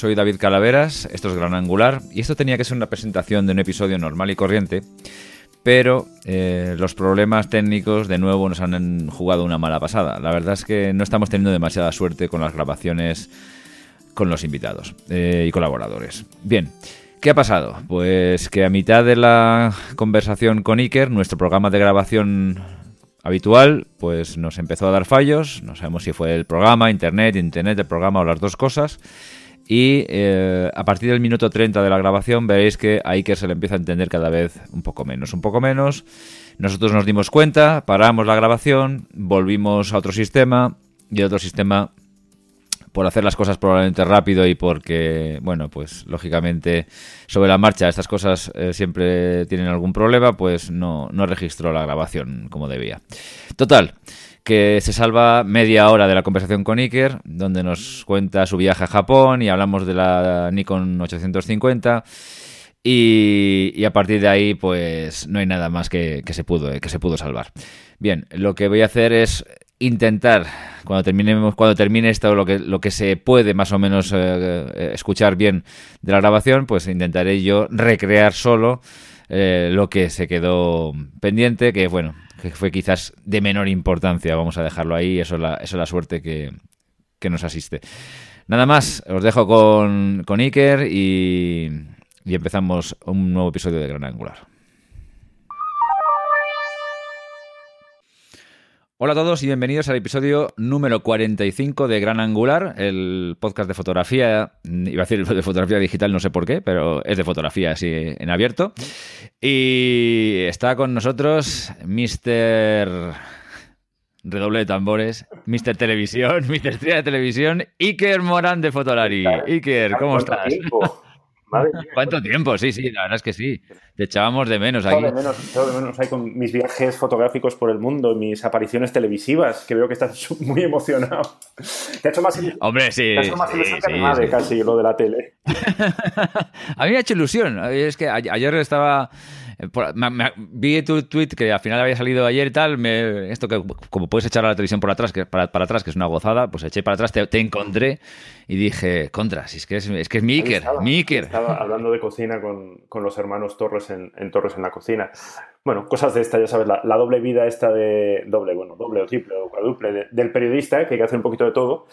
soy David Calaveras, esto es Gran Angular y esto tenía que ser una presentación de un episodio normal y corriente, pero eh, los problemas técnicos de nuevo nos han jugado una mala pasada. La verdad es que no estamos teniendo demasiada suerte con las grabaciones con los invitados eh, y colaboradores. Bien. ¿Qué ha pasado? Pues que a mitad de la conversación con Iker, nuestro programa de grabación habitual, pues nos empezó a dar fallos. No sabemos si fue el programa, internet, internet, el programa o las dos cosas. Y eh, a partir del minuto 30 de la grabación veréis que a Iker se le empieza a entender cada vez un poco menos, un poco menos. Nosotros nos dimos cuenta, paramos la grabación, volvimos a otro sistema y otro sistema por hacer las cosas probablemente rápido y porque, bueno, pues lógicamente sobre la marcha estas cosas eh, siempre tienen algún problema, pues no, no registró la grabación como debía. Total, que se salva media hora de la conversación con Iker, donde nos cuenta su viaje a Japón y hablamos de la Nikon 850. Y, a partir de ahí, pues no hay nada más que, que, se pudo, que se pudo salvar. Bien, lo que voy a hacer es intentar, cuando terminemos, cuando termine esto, lo que, lo que se puede más o menos eh, eh, escuchar bien de la grabación, pues intentaré yo recrear solo eh, lo que se quedó pendiente, que bueno, que fue quizás de menor importancia, vamos a dejarlo ahí, eso es la, eso es la suerte que, que nos asiste. Nada más, os dejo con, con Iker y, y empezamos un nuevo episodio de Gran Angular. Hola a todos y bienvenidos al episodio número 45 de Gran Angular, el podcast de fotografía, iba a decir de fotografía digital, no sé por qué, pero es de fotografía así en abierto. Y está con nosotros Mr. Redoble de tambores, Mr. Televisión, Mr. Estrella de Televisión, Iker Morán de Fotolari. Iker, ¿cómo estás? ¿Cuánto tiempo? Sí, sí, la verdad es que sí. Te echábamos de menos aquí. de menos, de menos ahí con mis viajes fotográficos por el mundo, mis apariciones televisivas, que veo que estás muy emocionado. Te ha hecho más ilusión. Hombre, sí. Te ha hecho más ilusión que casi lo de la tele. a mí me ha hecho ilusión. Es que ayer estaba eh, vi tu tweet que al final había salido ayer y tal. esto que como puedes echar a la televisión por atrás, que para, atrás, que es una gozada, pues eché para atrás, te, encontré y dije, contra, si es que es, es que es mi Iker, Estaba hablando de cocina con, con los hermanos Torres en, Torres en la cocina. Bueno, cosas de esta, ya sabes, la, doble vida esta de doble, bueno, doble o triple o cuádruple del periodista, que hay que hacer un poquito de todo.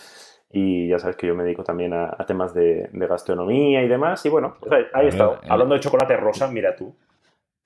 Y ya sabes que yo me dedico también a, temas de, gastronomía y demás. Y bueno, pues ahí, ahí he estado. Hablando de chocolate rosa, mira tú.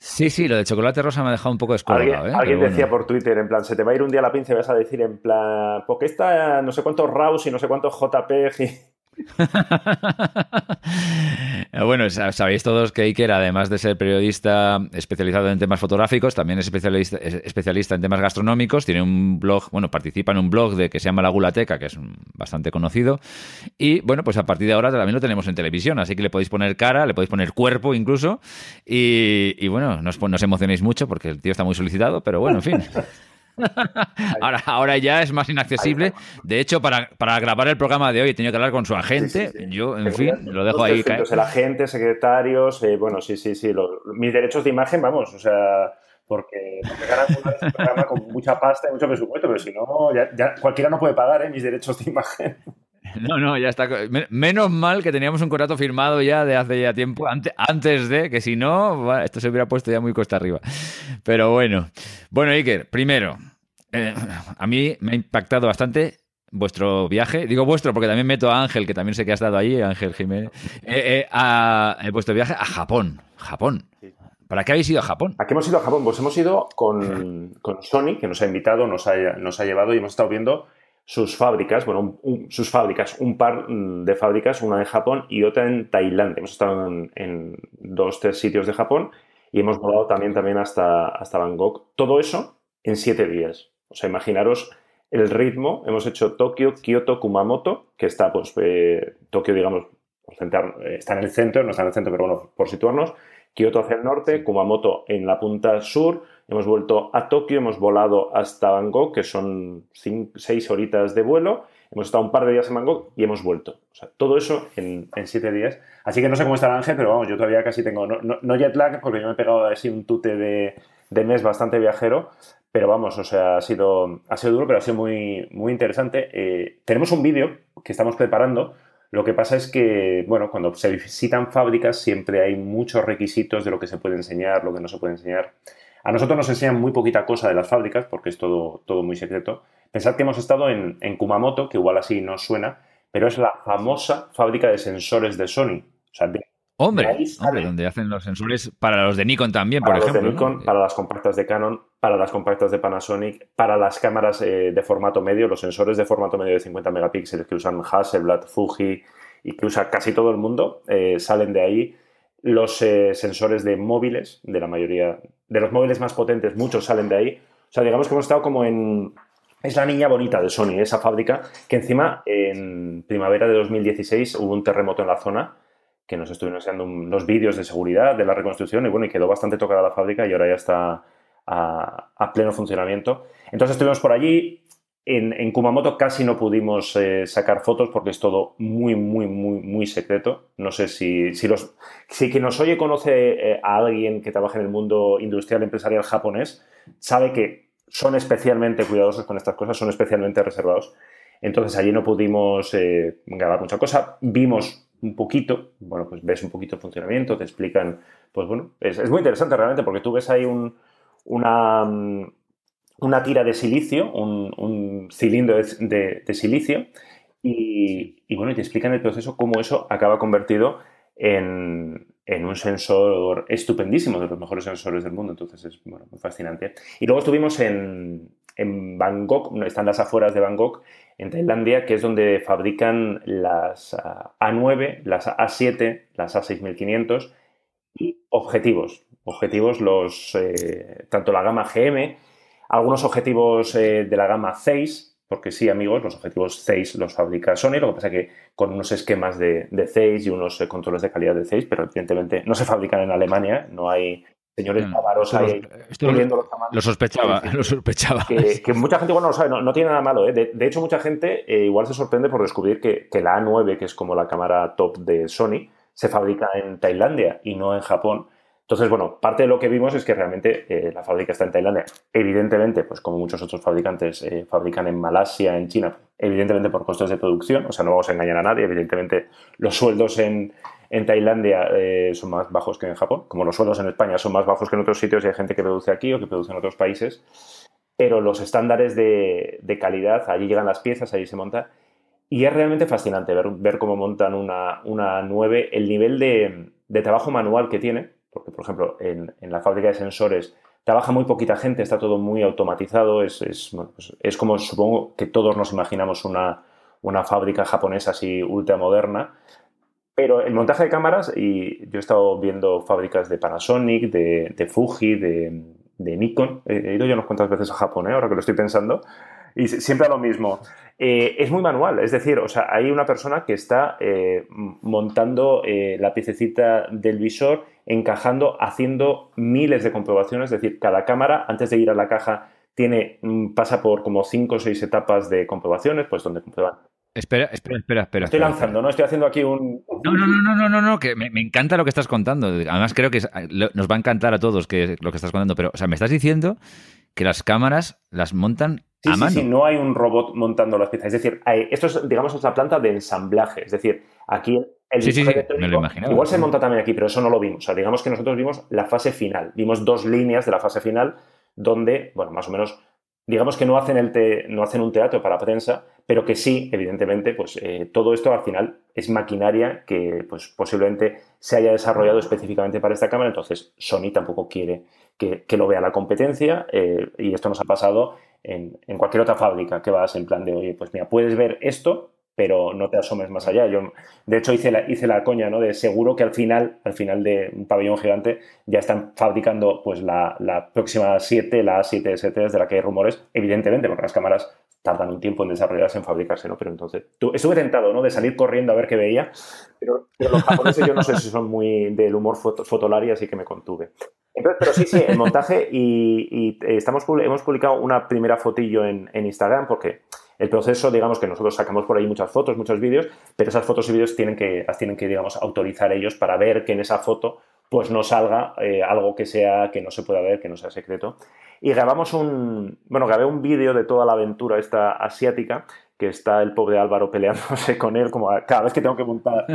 Sí, sí, lo de chocolate rosa me ha dejado un poco descolocado. Alguien, ¿eh? alguien decía por Twitter, en plan, se te va a ir un día la pinza y vas a decir, en plan, porque está no sé cuántos RAWs y no sé cuántos JPG. bueno, sabéis todos que Iker, además de ser periodista especializado en temas fotográficos, también es especialista, especialista en temas gastronómicos. Tiene un blog, bueno, participa en un blog de que se llama La Gulateca, que es bastante conocido. Y bueno, pues a partir de ahora también lo tenemos en televisión, así que le podéis poner cara, le podéis poner cuerpo incluso. Y, bueno, no no os emocionéis mucho porque el tío está muy solicitado, pero bueno, en fin. ahora, ahora ya es más inaccesible. De hecho, para, grabar el programa de hoy he tenido que hablar con su agente. Yo, en fin, lo dejo ahí. El agente, secretarios, eh, bueno, sí, sí, sí. mis derechos de imagen, vamos, o sea, porque, porque un programa con mucha pasta y mucho presupuesto, pero si no, ya, cualquiera no puede pagar eh, mis derechos de imagen. No, no, ya está. Menos mal que teníamos un contrato firmado ya de hace ya tiempo, antes de, que si no, esto se hubiera puesto ya muy costa arriba. Pero bueno. Bueno, Iker, primero, eh, a mí me ha impactado bastante vuestro viaje. Digo vuestro porque también meto a Ángel, que también sé que ha estado allí, Ángel Jiménez, eh, eh, a, vuestro viaje a Japón. Japón. ¿Para qué habéis ido a Japón? ¿A qué hemos ido a Japón? Pues hemos ido con, con Sony, que nos ha invitado, nos ha, nos ha llevado y hemos estado viendo sus fábricas, bueno, sus fábricas, un par mm, de fábricas, una en Japón y otra en Tailandia. Hemos estado en, dos, tres sitios de Japón y hemos volado también, también hasta, hasta Bangkok. Todo eso en siete días. O sea, imaginaros el ritmo. Hemos hecho Tokio, Kioto, Kumamoto, que está, pues, eh, Tokio, digamos, está en el centro, no está en el centro, pero bueno, por situarnos, Kioto hacia el norte, Kumamoto en la punta sur, hemos vuelto a Tokio, hemos volado hasta Bangkok, que son seis horitas de vuelo, hemos estado un par de días en Bangkok y hemos vuelto. O sea, todo eso en, siete días. Así que no sé cómo está el Ángel, pero vamos, yo todavía casi tengo, no, jet lag, porque yo me he pegado así un tute de, mes bastante viajero, pero vamos, o sea, ha sido, ha sido duro, pero ha sido muy, muy interesante. Eh, tenemos un vídeo que estamos preparando lo que pasa es que, bueno, cuando se visitan fábricas siempre hay muchos requisitos de lo que se puede enseñar, lo que no se puede enseñar. A nosotros nos enseñan muy poquita cosa de las fábricas porque es todo, todo muy secreto. Pensad que hemos estado en, Kumamoto, que igual así no suena, pero es la famosa fábrica de sensores de Sony. O sea, Hombre, donde hacen los sensores para los de Nikon también, por ejemplo. de Nikon, para las compactas de Canon, para las compactas de Panasonic, para las cámaras eh, de formato medio, los sensores de formato medio de 50 megapíxeles que usan Hasselblad, Fuji y que usa casi todo el mundo, eh, salen de ahí. Los eh, sensores de móviles, de la mayoría, de los móviles más potentes, muchos salen de ahí. O sea, digamos que hemos estado como en... Es la niña bonita de Sony, esa fábrica, que encima en primavera de 2016 hubo un terremoto en la zona que nos estuvieron enseñando unos vídeos de seguridad, de la reconstrucción, y bueno, y quedó bastante tocada la fábrica y ahora ya está a, pleno funcionamiento. Entonces estuvimos por allí. En, Kumamoto casi no pudimos eh, sacar fotos porque es todo muy, muy, muy, muy secreto. No sé si, si, los, si quien nos oye conoce eh, a alguien que trabaja en el mundo industrial empresarial japonés, sabe que son especialmente cuidadosos con estas cosas, son especialmente reservados. Entonces allí no pudimos eh, grabar mucha cosa. Vimos un poquito, bueno, pues ves un poquito el funcionamiento, te explican, pues bueno, es, muy interesante realmente porque tú ves ahí un, una, mm, una tira de silicio, un, cilindro de, silicio y, bueno, te explican el proceso, cómo eso acaba convertido en, un sensor estupendísimo, de los mejores sensores del mundo. Entonces es bueno, muy fascinante. Y luego estuvimos en, en Bangkok, están las afueras de Bangkok, en Tailandia, que es donde fabrican las ah, A9, las A7, las A6500 y objetivos. Objetivos, los, eh, tanto la gama GM, algunos objetivos eh, de la gama 6, porque sí, amigos, los objetivos 6 los fabrica Sony, lo que pasa que con unos esquemas de, de 6 y unos eh, controles de calidad de 6, pero evidentemente no se fabrican en Alemania, no hay señores bávaros ahí Lo sospechaba, lo sospechaba. Que, mucha gente igual no lo sabe, no, tiene nada malo. ¿eh? De, hecho, mucha gente eh, igual se sorprende por descubrir que, la A9, que es como la cámara top de Sony, se fabrica en Tailandia y no en Japón. Entonces, bueno, parte de lo que vimos es que realmente eh, la fábrica está en Tailandia. Evidentemente, pues como muchos otros fabricantes fabrican en Malasia, en China, evidentemente por costos de producción, o sea, no vamos a engañar a nadie, evidentemente los sueldos en, en Tailandia eh, son más bajos que en Japón, como los sueldos en España son más bajos que en otros sitios y hay gente que produce aquí o que produce en otros países, pero los estándares de, calidad, allí llegan las piezas, allí se monta. Y es realmente fascinante ver, cómo montan una, una 9, el nivel de, trabajo manual que tiene, porque por ejemplo en, la fábrica de sensores trabaja muy poquita gente, está todo muy automatizado, es, es, pues es como supongo que todos nos imaginamos una, una fábrica japonesa así ultramoderna, pero el montaje de cámaras, y yo he estado viendo fábricas de Panasonic, de, Fuji, de, Nikon. He ido ya unas cuantas veces a Japón, ¿eh? ahora que lo estoy pensando. Y siempre a lo mismo. Eh, es muy manual, es decir, o sea, hay una persona que está eh, montando la piececita del visor, encajando, haciendo miles de comprobaciones. Es decir, cada cámara, antes de ir a la caja, tiene, mm, pasa por como cinco o seis etapas de comprobaciones, pues donde comprueban Espera, espera, espera, espera. Estoy lanzando, ¿no? Estoy haciendo aquí un. No, no, no, no, no, no, que me, encanta lo que estás contando. Además, creo que nos va a encantar a todos que lo que estás contando. Pero, o sea, me estás diciendo que las cámaras las montan a mano. Sí, sí, no hay un robot montando las piezas. Es decir, esto es, digamos, es la planta de ensamblaje. Es decir, aquí el sí, sí, sí, me lo Igual se monta también aquí, pero eso no lo vimos. O sea, digamos que nosotros vimos la fase final. Vimos dos líneas de la fase final donde, bueno, más o menos digamos que no hacen, el no hacen un teatro para prensa, pero que sí, evidentemente, pues eh, todo esto al final es maquinaria que pues, posiblemente se haya desarrollado específicamente para esta cámara, entonces Sony tampoco quiere que, lo vea la competencia eh, y esto nos ha pasado en, cualquier otra fábrica que vas en plan de, oye, pues mira, puedes ver esto, pero no te asomes más allá. Yo, de hecho, hice la, hice la coña, ¿no? De seguro que al final, al final de un pabellón gigante, ya están fabricando pues la, la próxima 7, la A7ST, de la que hay rumores, evidentemente, porque las cámaras tardan un tiempo en desarrollarse, en fabricarse, ¿no? Pero entonces, estuve tentado, ¿no? De salir corriendo a ver qué veía, pero, los japoneses yo no sé si son muy del humor fotolari, así que me contuve. Entonces, pero sí, sí, el montaje y, estamos, hemos publicado una primera fotillo en, Instagram porque el proceso, digamos que nosotros sacamos por ahí muchas fotos, muchos vídeos, pero esas fotos y vídeos tienen que, las tienen que, digamos, autorizar ellos para ver que en esa foto pues no salga eh, algo que sea que no se pueda ver, que no sea secreto. Y grabamos un, bueno, grabé un vídeo de toda la aventura esta asiática, que está el pobre Álvaro peleándose con él, como cada vez que tengo que montar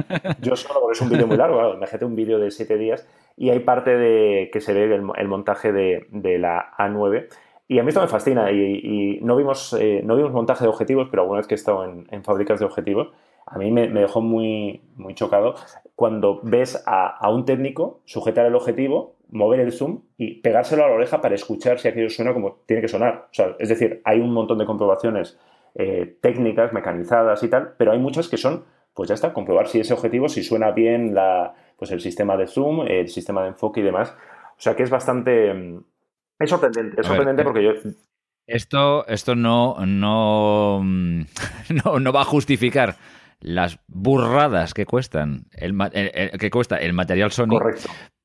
yo solo, porque es un vídeo muy largo, claro, imagínate un vídeo de siete días, y hay parte de que se ve el, montaje de, la A9, y a mí esto me fascina, y, no, vimos, eh, no vimos montaje de objetivos, pero alguna vez que he estado en, en fábricas de objetivos, a mí me, dejó muy, muy chocado cuando ves a, un técnico sujetar el objetivo, mover el zoom y pegárselo a la oreja para escuchar si aquello suena como tiene que sonar. es decir, hay un montón de comprobaciones eh, técnicas, mecanizadas y tal, pero hay muchas que son, pues ya está, comprobar si ese objetivo, si suena bien la, pues el sistema de zoom, el sistema de enfoque y demás. O sea que es bastante... Mm, es sorprendente, es sorprendente porque yo esto, esto no, no, no, no, va a justificar las burradas que cuestan el, que cuesta el material Sony,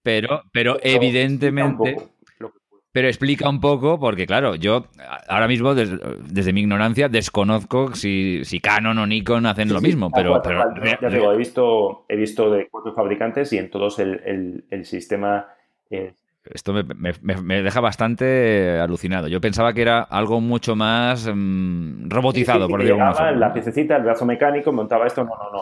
pero, pero evidentemente... Pero explica un poco, porque claro, yo ahora mismo, desde, mi ignorancia, desconozco si, si, Canon o Nikon hacen lo mismo. pero, ya digo, he visto, he visto de cuatro fabricantes y en todos el, el, sistema eh, esto me, deja bastante alucinado. Yo pensaba que era algo mucho más mm, robotizado, por decirlo La piececita, el brazo mecánico, montaba esto. No, no, no.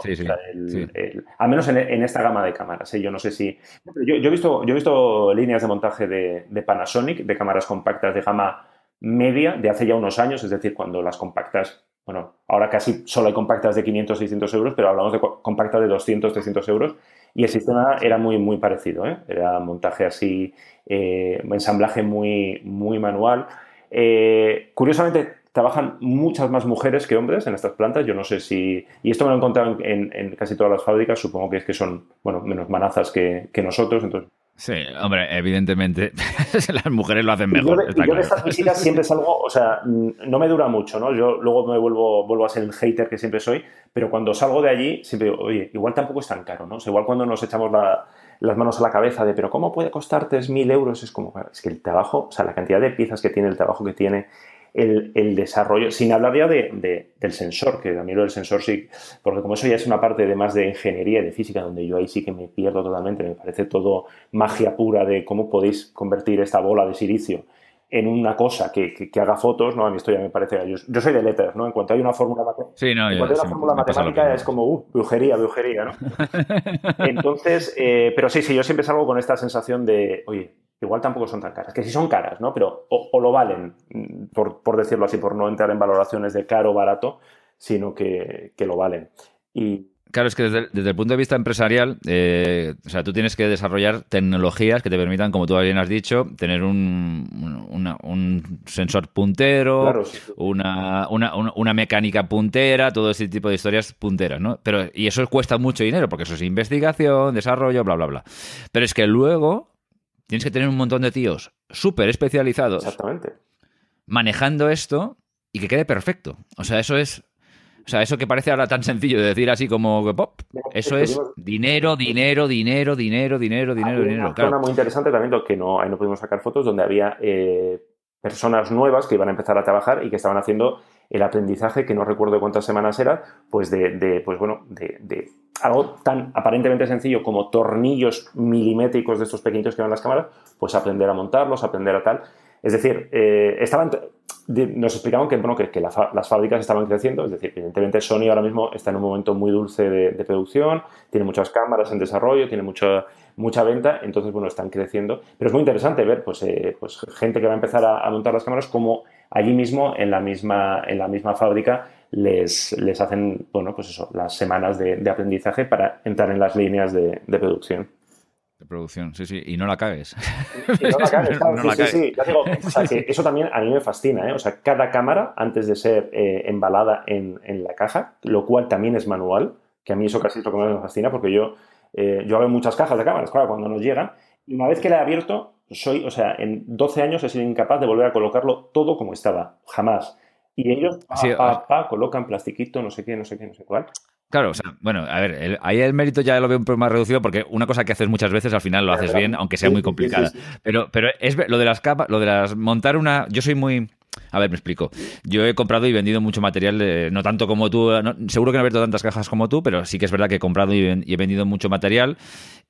al menos en, esta gama de cámaras. ¿eh? Yo no sé si. Yo, he visto, yo he visto líneas de montaje de, Panasonic, de cámaras compactas de gama media, de hace ya unos años, es decir, cuando las compactas. Bueno, ahora casi solo hay compactas de 500, 600 euros, pero hablamos de compactas de 200, 300 euros y el sistema era muy, muy parecido. ¿eh? Era montaje así, eh, ensamblaje muy, muy manual. Eh, curiosamente, trabajan muchas más mujeres que hombres en estas plantas. Yo no sé si. Y esto me lo he encontrado en, casi todas las fábricas. Supongo que es que son bueno, menos manazas que, que nosotros. Entonces, Sí, hombre, evidentemente las mujeres lo hacen mejor. Yo, yo de estas visitas siempre salgo, o sea, no me dura mucho, ¿no? Yo luego me vuelvo, vuelvo a ser el hater que siempre soy, pero cuando salgo de allí siempre digo, oye, igual tampoco es tan caro, ¿no? O sea, igual cuando nos echamos las manos a la cabeza de, pero ¿cómo puede costar 3.000 euros? Es como, es que el trabajo, o sea, la cantidad de piezas que tiene, el trabajo que tiene, el, desarrollo, sin hablar ya de, del sensor, que a mí lo del sensor sí, porque como eso ya es una parte de más de ingeniería y de física, donde yo ahí sí que me pierdo totalmente, me parece todo magia pura de cómo podéis convertir esta bola de silicio en una cosa que, que, haga fotos, ¿no? A mí esto ya me parece... Yo, soy de letras, ¿no? En cuanto hay una fórmula, sí, no, una fórmula matemática es como, uh, brujería, brujería, ¿no? Entonces, eh, pero sí, sí, yo siempre salgo con esta sensación de, oye, igual tampoco son tan caras, que sí son caras, ¿no? Pero o, lo valen, mm, por, decirlo así, por no entrar en valoraciones de caro o barato, sino que, lo valen. Y, Claro, es que desde, el punto de vista empresarial, eh, o sea, tú tienes que desarrollar tecnologías que te permitan, como tú bien has dicho, tener un, un sensor puntero, Una, una, mecánica puntera, todo ese tipo de historias punteras, ¿no? Pero, y eso cuesta mucho dinero, porque eso es investigación, desarrollo, bla, bla, bla. Pero es que luego tienes que tener un montón de tíos súper especializados. Exactamente. Manejando esto y que quede perfecto. O sea, eso es. O sea, eso que parece ahora tan sencillo de decir así como pop, eso es dinero, dinero, dinero, dinero, dinero, dinero, dinero. Una zona muy interesante también, lo que no, ahí no pudimos sacar fotos, donde había eh, personas nuevas que iban a empezar a trabajar y que estaban haciendo el aprendizaje, que no recuerdo cuántas semanas era, pues de, pues bueno, de, algo tan aparentemente sencillo como tornillos milimétricos de estos pequeñitos que van las cámaras, pues aprender a montarlos, aprender a tal. Es decir, eh, estaban, nos explicaban que, bueno, que, las fábricas estaban creciendo, es decir, evidentemente Sony ahora mismo está en un momento muy dulce de, producción, tiene muchas cámaras en desarrollo, tiene mucha, mucha venta, entonces, bueno, están creciendo. Pero es muy interesante ver, pues, eh, pues gente que va a empezar a montar las cámaras como allí mismo, en la misma, en la misma fábrica, les, les hacen, bueno, pues eso, las semanas de, aprendizaje para entrar en las líneas de, producción. De producción, sí, sí. Y no la cagues. Y no la cagues, claro, sí, sí, Ya digo, o sea, que eso también a mí me fascina, ¿eh? O sea, cada cámara, antes de ser eh, embalada en, en, la caja, lo cual también es manual, que a mí eso casi es lo que más me fascina, porque yo, eh, yo abro muchas cajas de cámaras, claro, cuando nos llegan, y una vez que la he abierto, soy, o sea, en 12 años he sido incapaz de volver a colocarlo todo como estaba, jamás. Y ellos, pa, pa, colocan plastiquito, no sé qué, no sé qué, no sé cuál. Claro, o sea, bueno, a ver, ahí el mérito ya lo veo un poco más reducido porque una cosa que haces muchas veces al final lo haces bien, aunque sea muy complicada. Pero, pero es lo de las capas, lo de las montar una, yo soy muy a ver, me explico. Yo he comprado y vendido mucho material, no tanto como tú, seguro que no he abierto tantas cajas como tú, pero sí que es verdad que he comprado y, he vendido mucho material.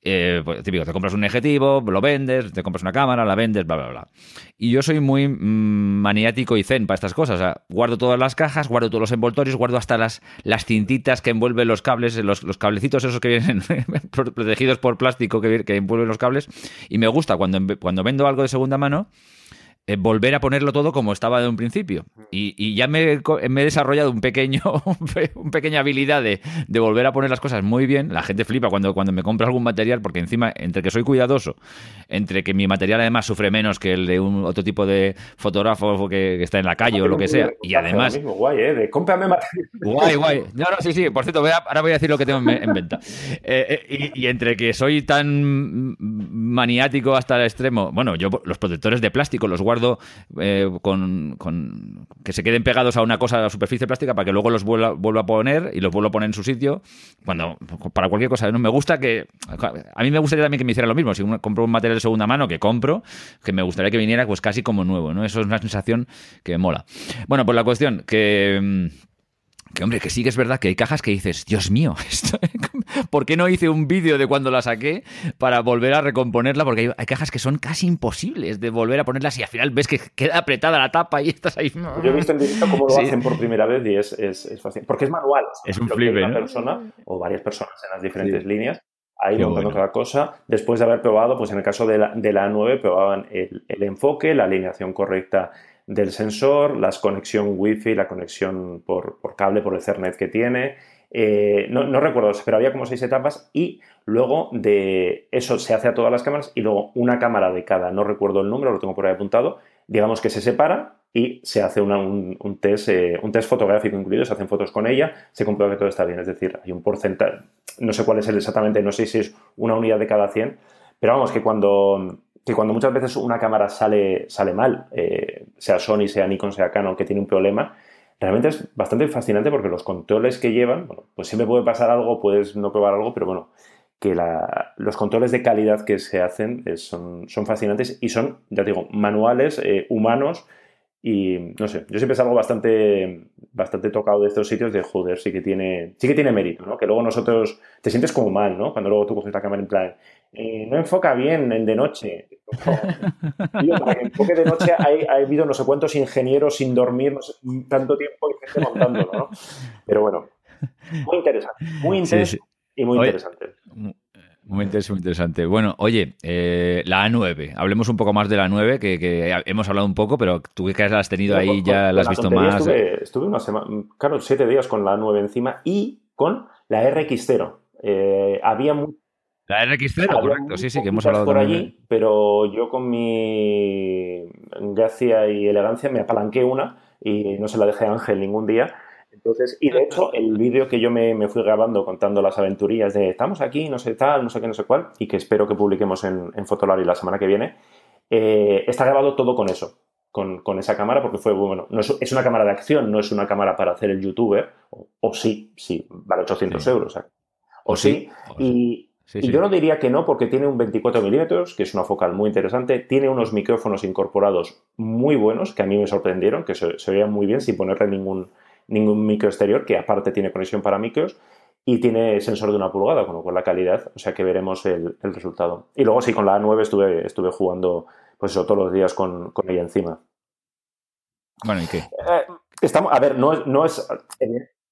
Eh, pues, típico, te compras un objetivo, lo vendes, te compras una cámara, la vendes, bla, bla, bla. Y yo soy muy mm, maniático y zen para estas cosas. Guardo todas las cajas, guardo todos los envoltorios, guardo hasta las, las cintitas que envuelven los cables, los, los cablecitos esos que vienen protegidos por plástico que, que envuelven los cables. Y me gusta cuando, cuando vendo algo de segunda mano eh, volver a ponerlo todo como estaba de un principio. Y, ya me, he desarrollado un pequeño, una pequeña habilidad de, volver a poner las cosas muy bien. La gente flipa cuando, cuando me compra algún material, porque encima, entre que soy cuidadoso, entre que mi material además sufre menos que el de un otro tipo de fotógrafo que, está en la calle o lo que sea, y además... guay, ¿eh? De cómprame material. Guay, guay. No, no, sí, sí. Por cierto, ahora voy a decir lo que tengo en, venta. Eh, eh, y, entre que soy tan maniático hasta el extremo, bueno, yo los protectores de plástico los guardo eh, con, que se queden pegados a una cosa, a la superficie plástica, para que luego los vuelva, vuelva, a poner y los vuelva a poner en su sitio. Cuando, para cualquier cosa, no me gusta que. A mí me gustaría también que me hiciera lo mismo. Si compro un material de segunda mano que compro, que me gustaría que viniera pues casi como nuevo, ¿no? Eso es una sensación que mola. Bueno, pues la cuestión, que mm, que hombre, que sí que es verdad que hay cajas que dices, Dios mío, ¿por qué no hice un vídeo de cuando la saqué para volver a recomponerla? Porque hay, cajas que son casi imposibles de volver a ponerlas y al final ves que queda apretada la tapa y estás ahí. Yo he visto en directo cómo lo hacen por primera vez y es, es, fácil. Porque es manual. Es un flip, Una persona o varias personas en las diferentes líneas ahí montando cada cosa. Después de haber probado, pues en el caso de la, de la A9, probaban el, el enfoque, la alineación correcta del sensor, la conexión Wi-Fi, la conexión por, cable, por el Ethernet que tiene. Eh, no, recuerdo, pero había como seis etapas y luego de eso se hace a todas las cámaras y luego una cámara de cada, no recuerdo el número, lo tengo por ahí apuntado, digamos que se separa y se hace un, test, eh, un test fotográfico incluido, se hacen fotos con ella, se comprueba que todo está bien, es decir, hay un porcentaje, no sé cuál es el exactamente, no sé si es una unidad de cada 100, pero vamos, que cuando que cuando muchas veces una cámara sale, sale mal, eh, sea Sony, sea Nikon, sea Canon, que tiene un problema, realmente es bastante fascinante porque los controles que llevan, bueno, pues siempre puede pasar algo, puedes no probar algo, pero bueno, que los controles de calidad que se hacen son, son, fascinantes y son, ya digo, manuales, eh, humanos y no sé, yo siempre salgo bastante, bastante tocado de estos sitios de joder, sí que tiene, sí que tiene mérito, ¿no? Que luego nosotros te sientes como mal, ¿no? Cuando luego tú coges la cámara en plan, eh, no enfoca bien en de noche. para que enfoque de noche ha, habido no sé cuántos ingenieros sin dormir tanto tiempo y gente montándolo, ¿no? Pero bueno, muy interesante, muy intenso y muy interesante. Muy interesante, muy interesante. Bueno, oye, eh, la A9, hablemos un poco más de la A9, que, hemos hablado un poco, pero tú que la has tenido ahí, ya la has visto más. Estuve, estuve, una semana, claro, siete días con la A9 encima y con la RX0. Eh, había la RX0, correcto, sí, sí, que hemos hablado por allí, pero yo con mi gracia y elegancia me apalanqué una y no se la dejé a Ángel ningún día. Entonces, y de hecho, el vídeo que yo me, fui grabando contando las aventurillas de estamos aquí, no sé tal, no sé qué, no sé cuál, y que espero que publiquemos en, en Fotolari la semana que viene, eh, está grabado todo con eso, con, esa cámara, porque fue, bueno, no es, una cámara de acción, no es una cámara para hacer el youtuber, o, sí, sí, vale 800 euros, o, sí, y, y yo no diría que no, porque tiene un 24 milímetros, que es una focal muy interesante, tiene unos micrófonos incorporados muy buenos, que a mí me sorprendieron, que se, veían muy bien sin ponerle ningún, ningún micro exterior, que aparte tiene conexión para micros, y tiene sensor de una pulgada, con lo cual la calidad, o sea que veremos el, resultado. Y luego sí, con la A9 estuve, estuve jugando, pues eso, todos los días con, ella encima. Bueno, ¿y qué? Eh, estamos, a ver, no, no es...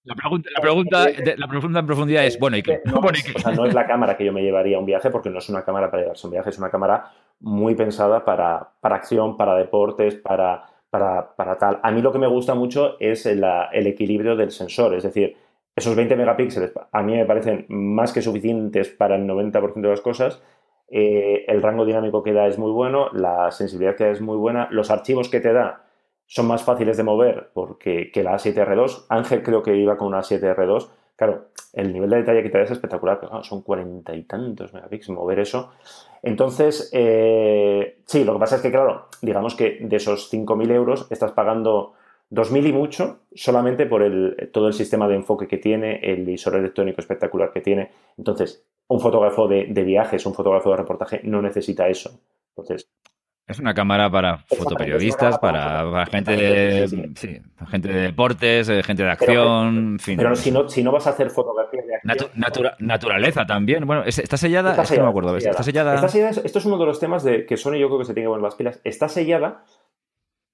La pregunta, la pregunta, la pregunta en profundidad es, bueno, ¿y qué? No, O sea, no es la cámara que yo me llevaría a un viaje porque no es una cámara para llevarse a un viaje, es una cámara muy pensada para, para acción, para deportes, para, para, para, tal. A mí lo que me gusta mucho es el, equilibrio del sensor, es decir, esos 20 megapíxeles a mí me parecen más que suficientes para el 90% de las cosas, eh, el rango dinámico que da es muy bueno, la sensibilidad que da es muy buena, los archivos que te da son más fáciles de mover porque que la A7R2. Ángel creo que iba con una A7R2. Claro, el nivel de detalle que te da es espectacular, pero son cuarenta y tantos megapíxeles mover eso. Entonces, eh, sí, lo que pasa es que, claro, digamos que de esos 5.000 euros estás pagando 2.000 y mucho solamente por el, todo el sistema de enfoque que tiene, el visor electrónico espectacular que tiene. Entonces, un fotógrafo de, viajes, un fotógrafo de reportaje no necesita eso. Entonces, es una cámara para fotoperiodistas, para, gente de, gente de deportes, eh, gente de acción, en fin. Pero si no, si no vas a hacer fotografías de acción... naturaleza también. Bueno, está sellada, está sellada, no me acuerdo. Está sellada. Está sellada. Esto es uno de los temas de que Sony yo creo que se tiene que poner las pilas. Está sellada,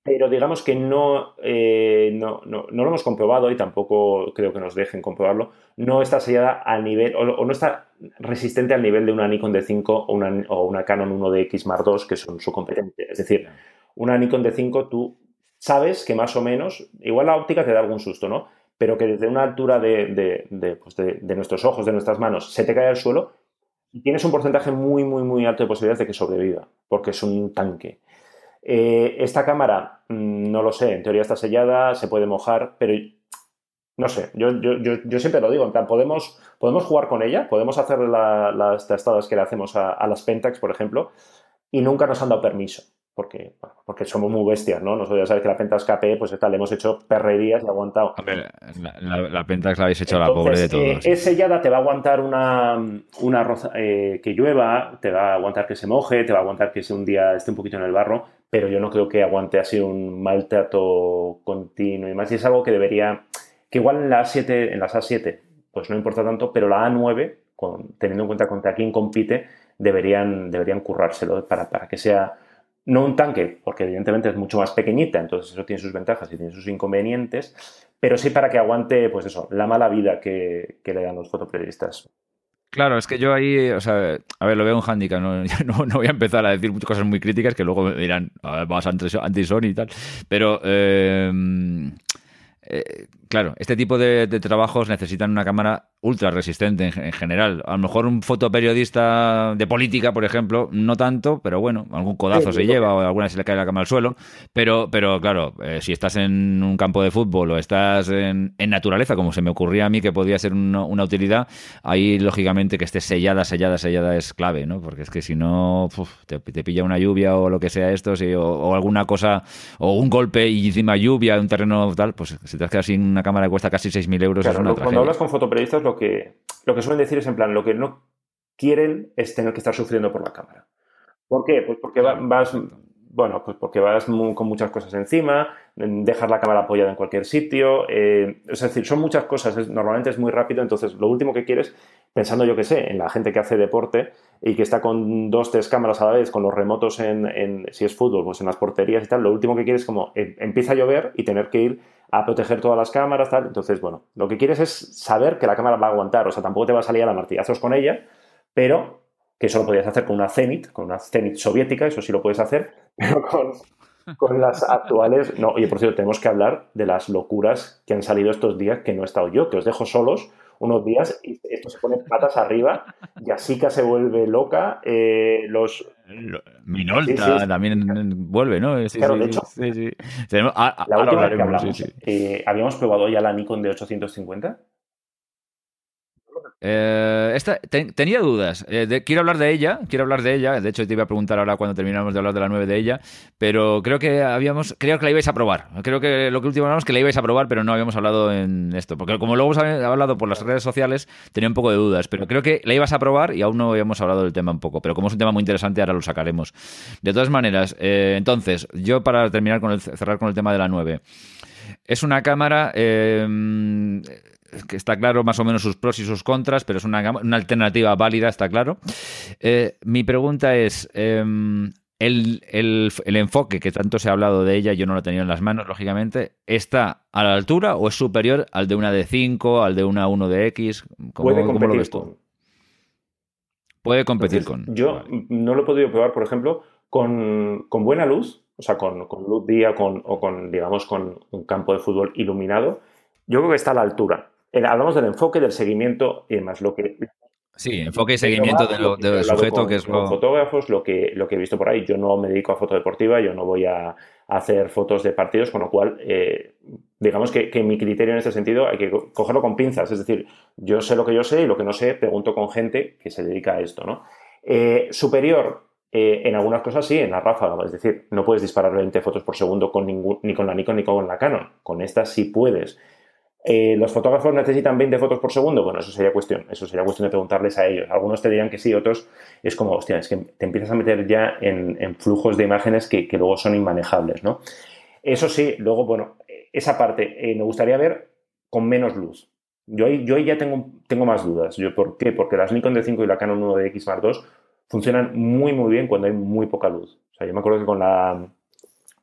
pero digamos que eh, no, no, no, lo hemos comprobado y tampoco creo que nos dejen comprobarlo. No está sellada al nivel, o, no está resistente al nivel de una Nikon D5 o una, o una Canon 1DX Mark II, que son su competencia. Es decir, una Nikon D5 tú sabes que más o menos, igual la óptica te da algún susto, ¿no? Pero que desde una altura de, de, de, pues de nuestros ojos, de nuestras manos, se te cae al suelo y tienes un porcentaje muy, muy, muy alto de posibilidades de que sobreviva, porque es un tanque. Eh, esta cámara, mm, no lo sé, en teoría está sellada, se puede mojar, pero no sé, yo, yo, siempre lo digo, en plan, podemos, podemos jugar con ella, podemos hacer las testadas que le hacemos a, las Pentax, por ejemplo, y nunca nos han dado permiso porque, porque somos muy bestias, ¿no? Nosotros ya sabes que la Pentax KP, pues le hemos hecho perrerías y aguantado. la, Pentax la habéis hecho a la pobre de todos. Eh, es sellada, te va a aguantar una, una eh, que llueva, te va a aguantar que se moje, te va a aguantar que un día esté un poquito en el barro, pero yo no creo que aguante así un maltrato continuo y más. Y es algo que debería, que igual en la A7, en las A7, pues no importa tanto, pero la A9, con, teniendo en cuenta contra quién compite, deberían, deberían currárselo para, para que sea no un tanque, porque evidentemente es mucho más pequeñita, entonces eso tiene sus ventajas y tiene sus inconvenientes, pero sí para que aguante, pues eso, la mala vida que, le dan los fotoperiodistas. Claro, es que yo ahí, o sea, a ver, lo veo un handicap, no, no, voy a empezar a decir cosas muy críticas que luego me dirán, vamos anti-Sony y tal, pero... Eh, eh, claro, este tipo de, trabajos necesitan una cámara ultra resistente en, general. A lo mejor un fotoperiodista de política, por ejemplo, no tanto, pero bueno, algún codazo se lleva o alguna se le cae la cámara al suelo. Pero, pero claro, eh, si estás en un campo de fútbol o estás en, naturaleza, como se me ocurría a mí que podía ser una, utilidad, ahí lógicamente que esté sellada, sellada, sellada es clave, ¿no? Porque es que si no, te, pilla una lluvia o lo que sea esto, o, alguna cosa, o un golpe y encima lluvia, un terreno tal, pues si te has quedado sin una cámara que cuesta casi 6.000 euros es una Cuando hablas con fotoperiodistas lo que, lo que suelen decir es en plan, lo que no quieren es tener que estar sufriendo por la cámara. ¿Por qué? Pues porque vas, bueno, pues porque vas con muchas cosas encima, dejar la cámara apoyada en cualquier sitio, eh, es decir, son muchas cosas, normalmente es muy rápido, entonces lo último que quieres, pensando yo que sé, en la gente que hace deporte y que está con dos, tres cámaras a la vez, con los remotos en, si es fútbol, pues en las porterías y tal, lo último que quieres es como eh, empieza a llover y tener que ir a proteger todas las cámaras, tal, entonces, bueno, lo que quieres es saber que la cámara va a aguantar, o sea, tampoco te va a salir a la martillazos con ella, pero que eso lo podías hacer con una Zenit, con una Zenit soviética, eso sí lo puedes hacer, pero con, con las actuales, no, oye, por cierto, tenemos que hablar de las locuras que han salido estos días que no he estado yo, que os dejo solos unos días y esto se pone patas arriba, Yasica se vuelve loca, eh, los... Minolta también vuelve, ¿no? claro, de hecho, la última vez que hablamos, eh, habíamos probado ya la Nikon de 850 eh, esta, tenía dudas. Eh, quiero hablar de ella, quiero hablar de ella. De hecho, te iba a preguntar ahora cuando terminamos de hablar de la 9 de ella. Pero creo que habíamos, creo que la ibais a probar. Creo que lo que último hablamos que la ibais a probar, pero no habíamos hablado en esto. Porque como luego hemos hablado por las redes sociales, tenía un poco de dudas. Pero creo que la ibas a probar y aún no habíamos hablado del tema un poco. Pero como es un tema muy interesante, ahora lo sacaremos. De todas maneras, eh, entonces, yo para terminar con el, cerrar con el tema de la 9. Es una cámara que está claro más o menos sus pros y sus contras, pero es una, una alternativa válida, está claro. Eh, mi pregunta es, em, el, enfoque que tanto se ha hablado de ella, yo no lo he tenido en las manos, lógicamente, ¿está a la altura o es superior al de una de 5, al de una 1 de X? ¿Cómo, lo ves tú? Puede competir con. Yo no lo he podido probar, por ejemplo, con, buena luz, o sea, con, luz día con, o con, digamos, con un campo de fútbol iluminado. Yo creo que está a la altura hablamos del enfoque, del seguimiento y demás. Lo que, Sí, enfoque y seguimiento del sujeto, que es lo... fotógrafos, lo que, lo que he visto por ahí. Yo no me dedico a foto deportiva, yo no voy a, hacer fotos de partidos, con lo cual, eh, digamos que, mi criterio en este sentido hay que cogerlo con pinzas. Es decir, yo sé lo que yo sé y lo que no sé pregunto con gente que se dedica a esto, ¿no? Eh, superior, eh, en algunas cosas sí, en la ráfaga, es decir, no puedes disparar 20 fotos por segundo con ningún, ni con la Nikon ni con la Canon. Con esta sí puedes. Eh, ¿Los fotógrafos necesitan 20 fotos por segundo? Bueno, eso sería cuestión, eso sería cuestión de preguntarles a ellos. Algunos te dirán que sí, otros es como, hostia, es que te empiezas a meter ya en, flujos de imágenes que, luego son inmanejables, ¿no? Eso sí, luego, bueno, esa parte eh, me gustaría ver con menos luz. Yo ahí, ya tengo, tengo más dudas. Yo, ¿Por qué? Porque las Nikon D5 y la Canon 1 de X Mark II funcionan muy, muy bien cuando hay muy poca luz. O sea, yo me acuerdo que con la,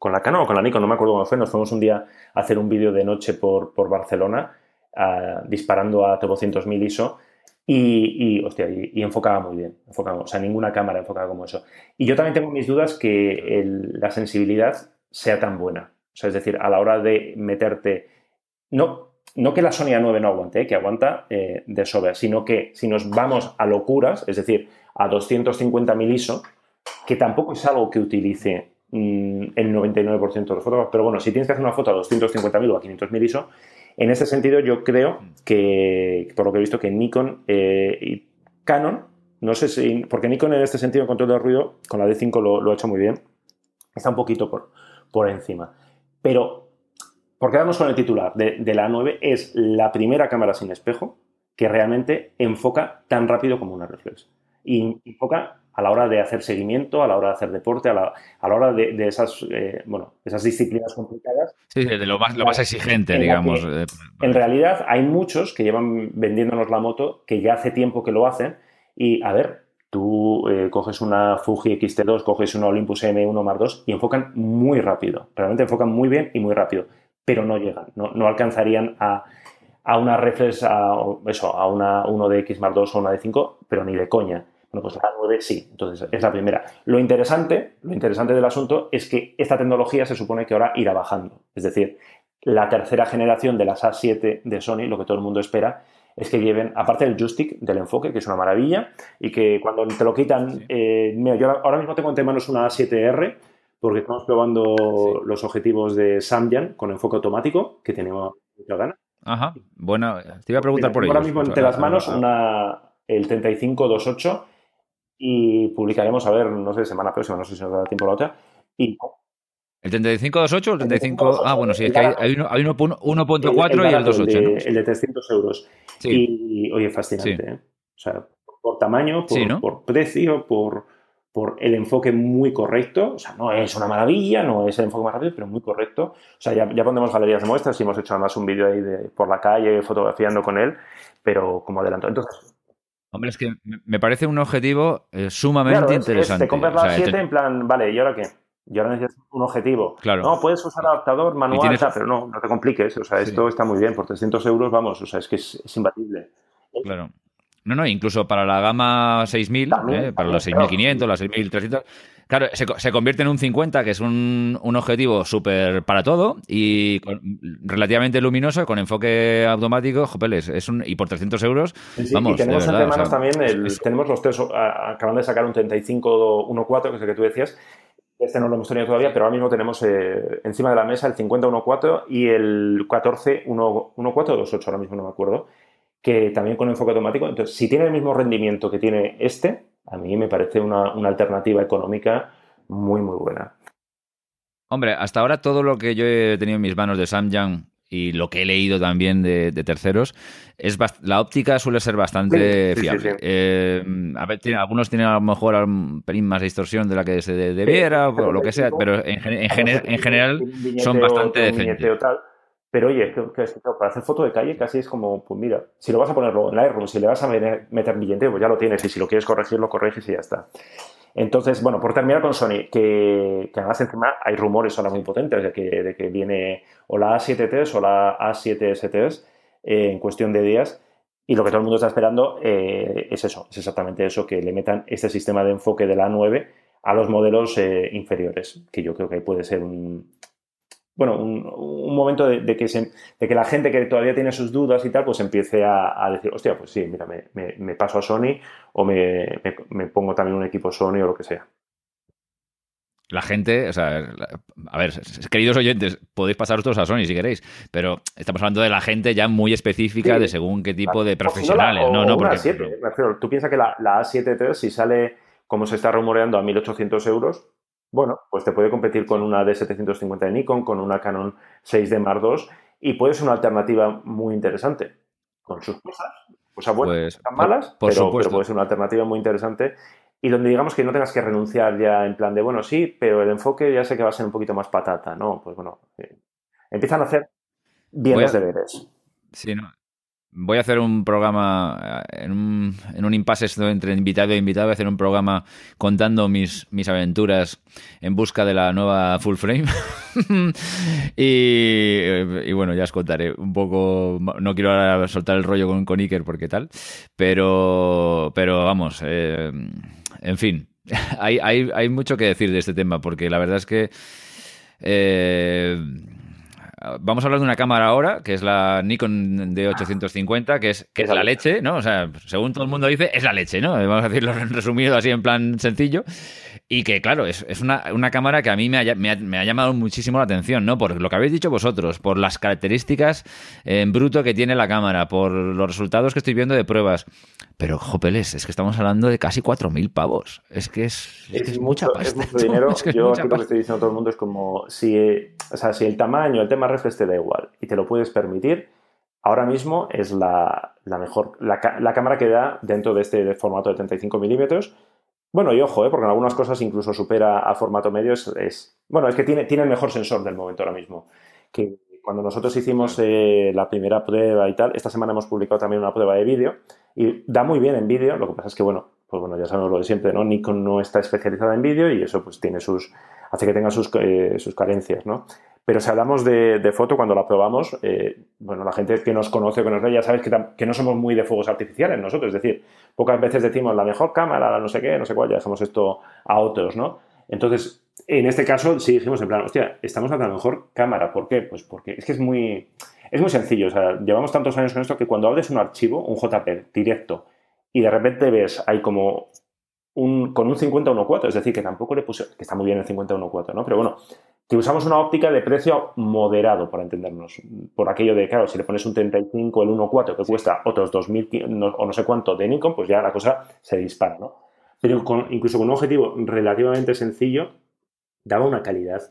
con la Canon o con la Nikon, no me acuerdo cómo fue, nos fuimos un día a hacer un vídeo de noche por, por Barcelona ah, disparando a 200.000 ISO y, y, y, enfocaba muy bien, enfocaba, o sea, ninguna cámara enfocaba como eso. Y yo también tengo mis dudas que la sensibilidad sea tan buena. O sea, es decir, a la hora de meterte, no, no que la Sony A9 no aguante, eh, que aguanta eh, de sobra, sino que si nos vamos a locuras, es decir, a 250.000 ISO, que tampoco es algo que utilice Mm, el 99% de los fotógrafos. Pero bueno, si tienes que hacer una foto a 250.000 o a 500.000 ISO, en ese sentido yo creo que, por lo que he visto, que Nikon eh, y Canon, no sé si, porque Nikon en este sentido, en control de ruido, con la D5 lo, ha hecho muy bien, está un poquito por, por encima. Pero, porque vamos con el titular de, de la A9, es la primera cámara sin espejo que realmente enfoca tan rápido como una reflex. Y enfoca a la hora de hacer seguimiento, a la hora de hacer deporte, a la, a la hora de, esas, eh, bueno, esas disciplinas complicadas. Sí, de lo más, lo más exigente, digamos. Eh, en realidad hay muchos que llevan vendiéndonos la moto que ya hace tiempo que lo hacen y, a ver, tú eh, coges una Fuji X-T2, coges una Olympus M1 Mark II y enfocan muy rápido. Realmente enfocan muy bien y muy rápido, pero no llegan, no, no alcanzarían a, a una reflex, a, eso, a una 1 de X Mark II o una de 5, pero ni de coña. Bueno, pues la 9 sí, entonces es la primera. Lo interesante, lo interesante del asunto es que esta tecnología se supone que ahora irá bajando. Es decir, la tercera generación de las A7 de Sony, lo que todo el mundo espera, es que lleven, aparte del joystick, del enfoque, que es una maravilla, y que cuando te lo quitan, eh, mira, yo ahora mismo tengo entre manos una A7R, porque estamos probando los objetivos de Samyang con enfoque automático, que tenemos mucha ganas. Ajá, bueno, te iba a preguntar por ello. Ahora mismo entre las manos una, el 3528 y publicaremos, a ver, no sé, semana próxima, no sé si nos da tiempo la otra. Y, ¿El 3528 o el 35? Ah, bueno, sí, es que hay, hay 1.4 y el 28. El de, el de 300 euros. Y, oye, fascinante, ¿eh? O sea, por tamaño, por, precio, por, por el enfoque muy correcto. O sea, no es una maravilla, no es el enfoque más rápido, pero muy correcto. O sea, ya, ya pondremos galerías de muestras y hemos hecho además un vídeo ahí de, por la calle fotografiando con él, pero como adelanto. Entonces, Hombre, es que me parece un objetivo eh, sumamente interesante. te compras la 7 en plan, vale, ¿y ahora qué? Y ahora necesitas un objetivo. Claro. No, puedes usar adaptador manual, pero no, no te compliques. O sea, esto está muy bien. Por 300 euros, vamos, o sea, es que es, imbatible. Claro. No, no, incluso para la gama 6000, eh, para los 6500, las 6300, Claro, se, convierte en un 50, que es un, objetivo súper para todo y relativamente luminoso, con enfoque automático, jopeles, es un, y por 300 euros, vamos, y tenemos entre manos también, tenemos los tres, acaban de sacar un 3514, que es el que tú decías, este no lo hemos tenido todavía, pero ahora mismo tenemos eh, encima de la mesa el 5014 y el 141428, ahora mismo no me acuerdo, que también con enfoque automático. Entonces, si tiene el mismo rendimiento que tiene este, a mí me parece una, alternativa económica muy, muy buena. Hombre, hasta ahora todo lo que yo he tenido en mis manos de Samyang y lo que he leído también de, terceros, es la óptica suele ser bastante fiable. Eh, a ver, algunos tienen a lo mejor un pelín más de distorsión de la que se debiera o lo que sea, pero en, en general son bastante decentes. Pero oye, que, para hacer foto de calle casi es como, pues mira, si lo vas a ponerlo en Lightroom, si le vas a meter, billete, pues ya lo tienes y si lo quieres corregir, lo corriges y ya está. Entonces, bueno, por terminar con Sony, que, además encima hay rumores ahora muy potentes de que, de que viene o la A7T o la A7ST eh, en cuestión de días. Y lo que todo el mundo está esperando eh, es eso, es exactamente eso, que le metan este sistema de enfoque de la A9 a los modelos eh, inferiores, que yo creo que puede ser un, bueno, un, momento de, que de que la gente que todavía tiene sus dudas y tal, pues empiece a, decir, hostia, pues sí, mira, me, paso a Sony o me, pongo también un equipo Sony o lo que sea. La gente, o sea, a ver, queridos oyentes, podéis pasaros todos a Sony si queréis, pero estamos hablando de la gente ya muy específica de según qué tipo de profesionales. no, no, porque. A7, tú piensas que la, la A7 III, si sale como se está rumoreando a 1800 euros, bueno, pues te puede competir con una D750 de Nikon, con una Canon 6D Mark II y puede ser una alternativa muy interesante. Con sus cosas, cosas buenas, pues, malas, pero, puede ser una alternativa muy interesante y donde digamos que no tengas que renunciar ya en plan de, bueno, sí, pero el enfoque ya sé que va a ser un poquito más patata, ¿no? Pues bueno, eh, empiezan a hacer bien los deberes. Sí, no. Voy a hacer un programa eh, en un, en un impasse entre invitado e invitado. Voy a hacer un programa contando mis, mis aventuras en busca de la nueva full frame. y, y, bueno, ya os contaré un poco. No quiero ahora soltar el rollo con, con Iker porque tal. Pero, pero vamos, eh, en fin. hay, hay, hay mucho que decir de este tema porque la verdad es que. Eh, Vamos a hablar de una cámara ahora, que es la Nikon D850, que es, que es la leche, ¿no? O sea, según todo el mundo dice, es la leche, ¿no? Vamos a decirlo resumido así en plan sencillo. Y que, claro, es, una, cámara que a mí me ha, me, ha, llamado muchísimo la atención, ¿no? Por lo que habéis dicho vosotros, por las características en bruto que tiene la cámara, por los resultados que estoy viendo de pruebas. Pero, jopeles, es que estamos hablando de casi 4.000 pavos. Es que es, es, mucha pasta. Es mucho dinero. Yo aquí lo que estoy diciendo a todo el mundo es como si, o sea, si el tamaño, el tema te da igual y te lo puedes permitir, ahora mismo es la, mejor, la, cámara que da dentro de este formato de 35 milímetros. Bueno, y ojo, ¿eh? porque en algunas cosas incluso supera a formato medio. Es, bueno, es que tiene, tiene el mejor sensor del momento ahora mismo. Que cuando nosotros hicimos eh, la primera prueba y tal, esta semana hemos publicado también una prueba de vídeo y da muy bien en vídeo. Lo que pasa es que, bueno, pues bueno, ya sabemos lo de siempre, ¿no? Nikon no está especializada en vídeo y eso pues tiene sus, hace que tenga sus, eh, sus carencias, ¿no? Pero si hablamos de, foto, cuando la probamos, eh, bueno, la gente que nos conoce, que nos ve, ya sabes que, no somos muy de fuegos artificiales nosotros. Es decir, pocas veces decimos la mejor cámara, la no sé qué, no sé cuál, ya dejamos esto a otros, ¿no? Entonces, en este caso sí dijimos en plan, hostia, estamos ante la mejor cámara. ¿Por qué? Pues porque es que es muy, es muy sencillo. O sea, llevamos tantos años con esto que cuando abres un archivo, un JPEG directo, y de repente ves, hay como un, con un 50-1.4, es decir, que tampoco le puse, que está muy bien el 50-1.4, ¿no? Pero bueno, que usamos una óptica de precio moderado, para entendernos. Por aquello de, claro, si le pones un 35, el 1.4, que cuesta otros 2.000 o no sé cuánto de Nikon, pues ya la cosa se dispara, ¿no? Pero incluso con un objetivo relativamente sencillo, daba una calidad.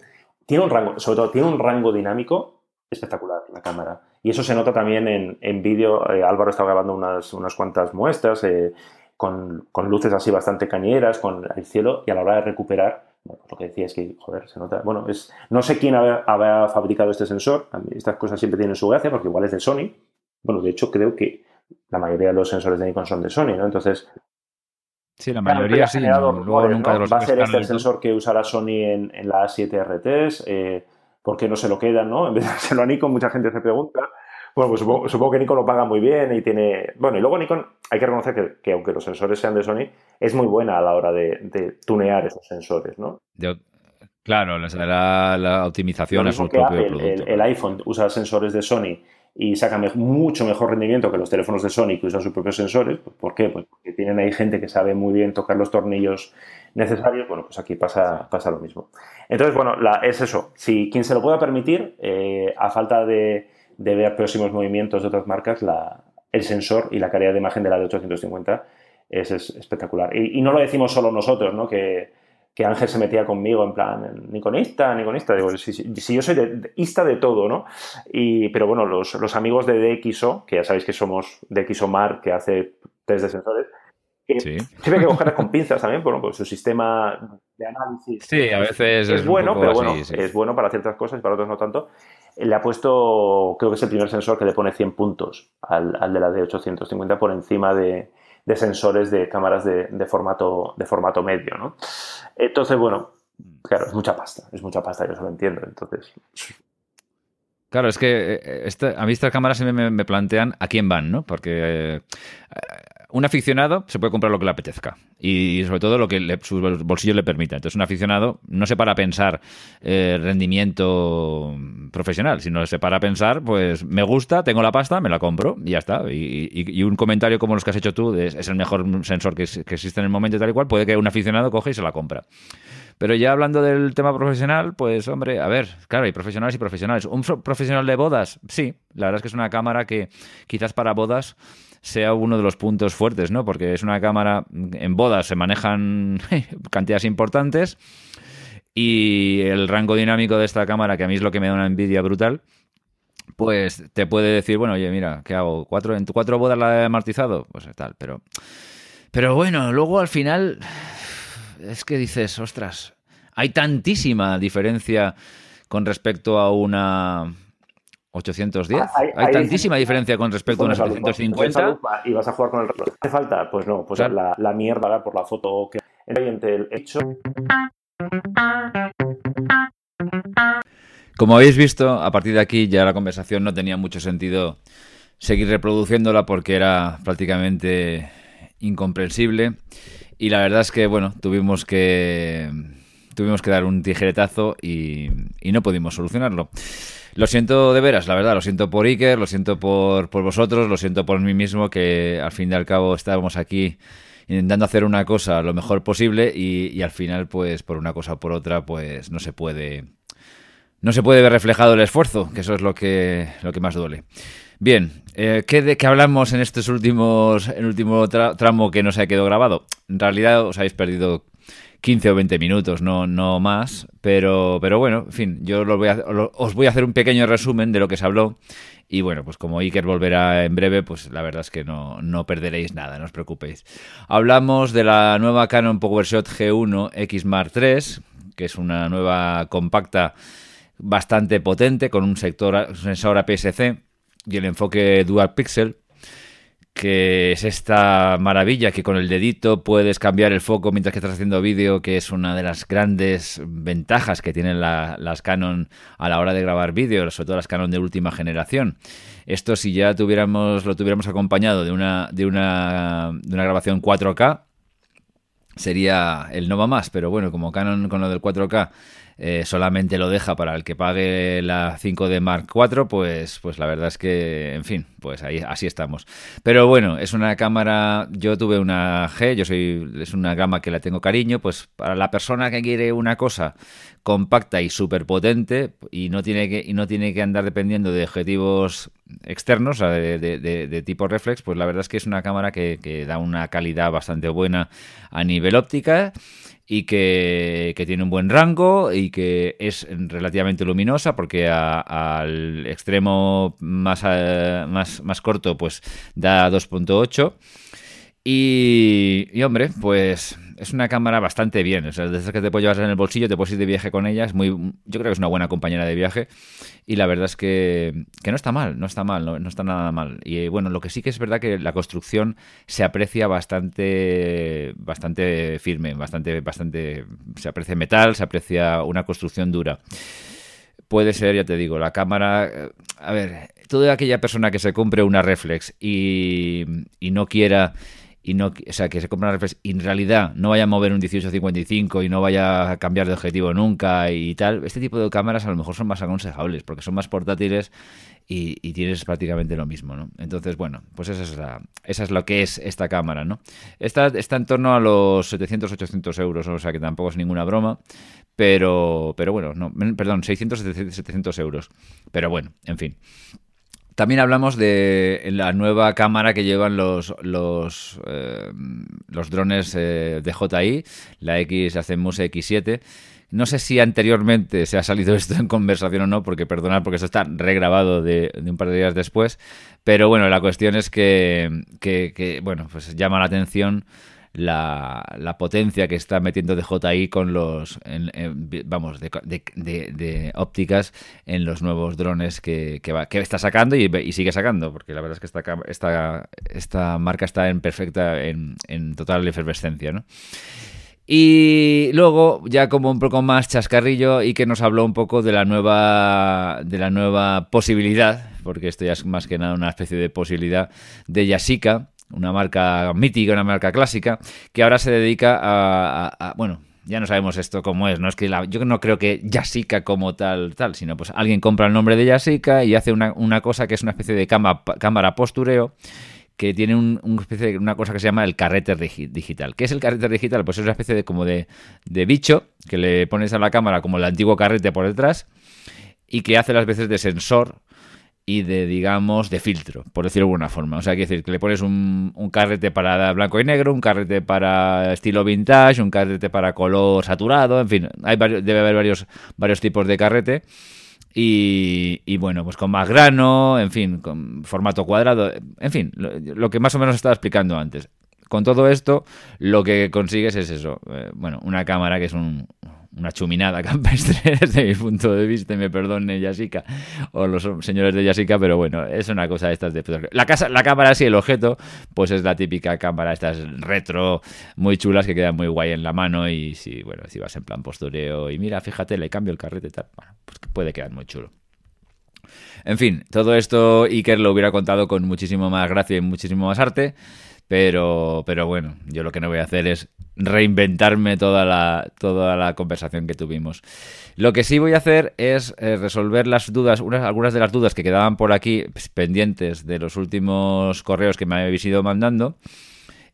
Tiene un rango, sobre todo, tiene un rango dinámico espectacular la cámara. Y eso se nota también en, vídeo. Eh, Álvaro está grabando unas, unas cuantas muestras eh, con, con, luces así bastante cañeras, con el cielo, y a la hora de recuperar bueno, lo que decía es que, joder, se nota. Bueno, es, no sé quién había, fabricado este sensor. estas cosas siempre tienen su gracia porque igual es de Sony. Bueno, de hecho, creo que la mayoría de los sensores de Nikon son de Sony, ¿no? Entonces. Sí, la mayoría sí. luego nunca de los Va a ser este el sensor que usará Sony en, la A7 RTs. Eh, ¿Por qué no se lo quedan, no? En vez de hacerlo a Nikon, mucha gente se pregunta. Bueno, pues supongo, que Nikon lo paga muy bien y tiene... Bueno, y luego Nikon, hay que reconocer que, aunque los sensores sean de Sony, es muy buena a la hora de, tunear esos sensores, ¿no? claro, dará la optimización a su propio producto. El, iPhone usa sensores de Sony y saca mucho mejor rendimiento que los teléfonos de Sony que usan sus propios sensores. ¿Por qué? Pues porque tienen ahí gente que sabe muy bien tocar los tornillos necesarios. Bueno, pues aquí pasa, pasa lo mismo. Entonces, bueno, es eso. Si quien se lo pueda permitir, eh, a falta de de ver próximos movimientos de otras marcas, la, el sensor y la calidad de imagen de la de 850 es, espectacular. Y, no lo decimos solo nosotros, ¿no? Que, que, Ángel se metía conmigo en plan, niconista, niconista. Digo, si, si, yo soy de, ista de todo, ¿no? Y, pero bueno, los, los, amigos de DxO, que ya sabéis que somos DxO Mar, que hace test de sensores, sí. siempre hay que cogerlas con pinzas también, bueno, pues su sistema de análisis. Sí, a veces es, bueno, pero bueno, es bueno para ciertas cosas y para otras no tanto le ha puesto, creo que es el primer sensor que le pone 100 puntos al, de la D850 por encima de, sensores de cámaras de, formato, de formato medio, ¿no? Entonces, bueno, claro, es mucha pasta, es mucha pasta, yo eso lo entiendo, entonces... Claro, es que eh, este, a mí estas cámaras me, me, plantean a quién van, ¿no? Porque eh, un aficionado se puede comprar lo que le apetezca y sobre todo lo que sus bolsillos le permita. Entonces, un aficionado no se para a pensar eh, rendimiento profesional, sino se para a pensar, pues me gusta, tengo la pasta, me la compro y ya está. Y, un comentario como los que has hecho tú, es, el mejor sensor que, que, existe en el momento y tal y cual, puede que un aficionado coge y se la compra. Pero ya hablando del tema profesional, pues hombre, a ver, claro, hay profesionales y profesionales. ¿Un profesional de bodas? Sí, la verdad es que es una cámara que quizás para bodas sea uno de los puntos fuertes, ¿no? Porque es una cámara, en bodas se manejan cantidades importantes y el rango dinámico de esta cámara, que a mí es lo que me da una envidia brutal, pues te puede decir, bueno, oye, mira, ¿qué hago? ¿Cuatro, ¿En tu cuatro bodas la he amortizado? Pues tal, pero... Pero bueno, luego al final es que dices, ostras, hay tantísima diferencia con respecto a una 810. Ah, hay, tantísima diferencia con respecto a una 750. Y vas a jugar con el reloj. ¿Hace falta? Pues no, pues la, la, mierda por la foto que entre el hecho. Como habéis visto, a partir de aquí ya la conversación no tenía mucho sentido seguir reproduciéndola porque era prácticamente incomprensible. Y la verdad es que, bueno, tuvimos que tuvimos que dar un tijeretazo y, no pudimos solucionarlo. Lo siento de veras, la verdad, lo siento por Iker, lo siento por, vosotros, lo siento por mí mismo, que al fin y al cabo estábamos aquí intentando hacer una cosa lo mejor posible y, al final, pues por una cosa o por otra, pues no se puede no se puede ver reflejado el esfuerzo, que eso es lo que, lo que más duele. Bien, eh, ¿qué, ¿de qué hablamos en estos últimos, el último tramo que no se ha quedado grabado? En realidad os habéis perdido 15 o 20 minutos, no, no más. Pero, pero bueno, en fin, yo os voy a hacer un pequeño resumen de lo que se habló. Y bueno, pues como Iker volverá en breve, pues la verdad es que no, no perderéis nada, no os preocupéis. Hablamos de la nueva Canon PowerShot G1 X Mark III, que es una nueva compacta bastante potente con un, sector, sensor APS-C y el enfoque Dual Pixel que es esta maravilla que con el dedito puedes cambiar el foco mientras que estás haciendo vídeo, que es una de las grandes ventajas que tienen las Canon a la hora de grabar vídeo, sobre todo las Canon de última generación. Esto si ya tuviéramos, lo tuviéramos acompañado de una, de una, de una grabación 4K, sería el no va más, pero bueno, como Canon con lo del 4K eh, solamente lo deja para el que pague la 5D Mark IV, pues, pues la verdad es que, en fin, pues ahí así estamos. Pero bueno, es una cámara, yo tuve una G, yo soy, es una gama que la tengo cariño, pues para la persona que quiere una cosa compacta y súper potente y no tiene que y no tiene que andar dependiendo de objetivos externos, de, de, tipo reflex, pues la verdad es que es una cámara que, que da una calidad bastante buena a nivel óptica y que, tiene un buen rango y que es relativamente luminosa porque al extremo más, eh, más, más corto pues da 2.8 y, hombre, pues es una cámara bastante bien. O sea, desde que te puedes llevar en el bolsillo, te puedes ir de viaje con ella. Es muy, yo creo que es una buena compañera de viaje. Y la verdad es que, no está mal, no está mal, no, está nada mal. Y bueno, lo que sí que es verdad que la construcción se aprecia bastante, bastante firme, bastante, bastante. Se aprecia metal, se aprecia una construcción dura. Puede ser, ya te digo, la cámara. Eh, a ver, toda aquella persona que se compre una reflex y, y no quiera y no, o sea, que se compra en realidad no vaya a mover un 1855 y no vaya a cambiar de objetivo nunca y tal, este tipo de cámaras a lo mejor son más aconsejables porque son más portátiles y, tienes prácticamente lo mismo, ¿no? Entonces, bueno, pues esa es, la, esa es lo que es esta cámara, ¿no? Esta está en torno a los 700-800 euros, o sea que tampoco es ninguna broma, pero, pero bueno, no, perdón, 600-700 euros, pero bueno, en fin. También hablamos de la nueva cámara que llevan los, los, eh, los drones eh, de JI, la X Muse X7. No sé si anteriormente se ha salido esto en conversación o no, porque perdonad, porque esto está regrabado de, un par de días después. Pero bueno, la cuestión es que, que bueno, pues llama la atención la, potencia que está metiendo DJI con los, vamos, de, ópticas en los nuevos drones que, está sacando y, sigue sacando, porque la verdad es que esta, esta, esta marca está en perfecta, en, total efervescencia. Y luego, ya como un poco más chascarrillo, y que nos habló un poco de la nueva, de la nueva posibilidad, porque esto ya es más que nada una especie de posibilidad de Yasika, una marca mítica, una marca clásica, que ahora se dedica a, bueno, ya no sabemos esto cómo es, ¿no? Es que yo no creo que Yasica como tal, tal, sino pues alguien compra el nombre de Yasica y hace una, cosa que es una especie de cámara, postureo que tiene una especie de una cosa que se llama el carrete digital. ¿Qué es el carrete digital? Pues es una especie de como de, de bicho que le pones a la cámara como el antiguo carrete por detrás y que hace las veces de sensor y de, digamos, de filtro, por decirlo de alguna forma. O sea, quiere decir que le pones un, carrete para blanco y negro, un carrete para estilo vintage, un carrete para color saturado, en fin, hay debe haber varios, varios tipos de carrete. Y, bueno, pues con más grano, en fin, con formato cuadrado, en fin, lo, que más o menos estaba explicando antes. Con todo esto, lo que consigues es eso, eh, bueno, una cámara que es un, una chuminada campestre desde mi punto de vista, y me perdone Yasica o los señores de Yasica, pero bueno, es una cosa de estas de... La, casa, la cámara sí, el objeto, pues es la típica cámara, estas retro muy chulas que quedan muy guay en la mano y si, bueno, si vas en plan postureo y mira, fíjate, le cambio el carrete y tal, bueno, pues puede quedar muy chulo. En fin, todo esto Iker lo hubiera contado con muchísimo más gracia y muchísimo más arte. Pero, pero bueno, yo lo que no voy a hacer es reinventarme toda la, toda la conversación que tuvimos. Lo que sí voy a hacer es eh, resolver las dudas, unas, algunas de las dudas que quedaban por aquí pues, pendientes de los últimos correos que me habéis ido mandando.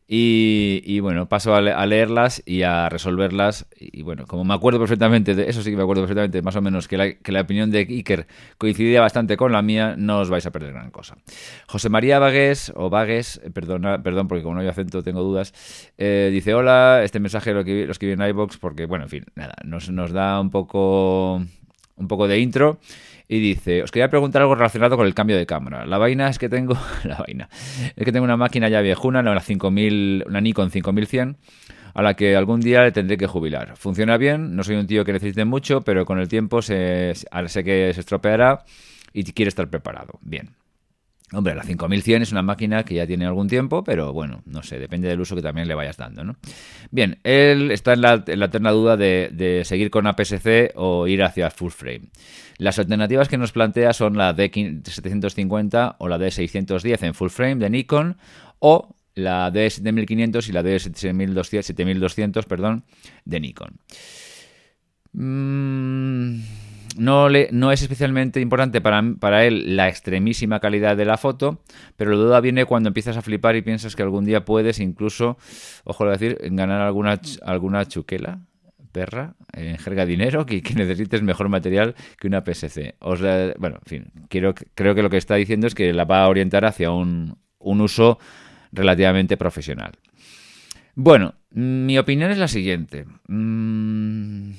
Y, bueno, paso a, leerlas y a resolverlas. Y bueno, como me acuerdo perfectamente, eso sí que me acuerdo perfectamente, más o menos, que la, que la opinión de Iker coincidía bastante con la mía, no os vais a perder gran cosa. José María Vagues, o Vagues, eh, perdona, perdón, porque como no hay acento tengo dudas, eh, dice: Hola, este mensaje lo, que, lo escribí en iBox porque, bueno, en fin, nada, nos, nos da un poco, un poco de intro y dice, os quería preguntar algo relacionado con el cambio de cámara. La vaina es que tengo, la vaina, es que tengo una máquina ya viejuna, una, 5000, una Nikon 5100, a la que algún día le tendré que jubilar. Funciona bien, no soy un tío que necesite mucho, pero con el tiempo se, sé que se estropeará y quiere estar preparado. Bien. Hombre, la 5100 es una máquina que ya tiene algún tiempo, pero bueno, no sé, depende del uso que también le vayas dando, ¿no? Bien, él está en la, eterna duda de, de, seguir con APS-C o ir hacia full frame. Las alternativas que nos plantea son la D750 o la D610 en full frame de Nikon o la D7500 y la D7200 perdón, de Nikon. Mmm no, le, no es especialmente importante para, para, él la extremísima calidad de la foto, pero la duda viene cuando empiezas a flipar y piensas que algún día puedes incluso, ojo a decir, ganar alguna, alguna chuquela, perra, en jerga dinero, que, necesites mejor material que una PSC. Os bueno, en fin, creo que lo que está diciendo es que la va a orientar hacia un, un uso relativamente profesional. Bueno, mi opinión es la siguiente. Mm,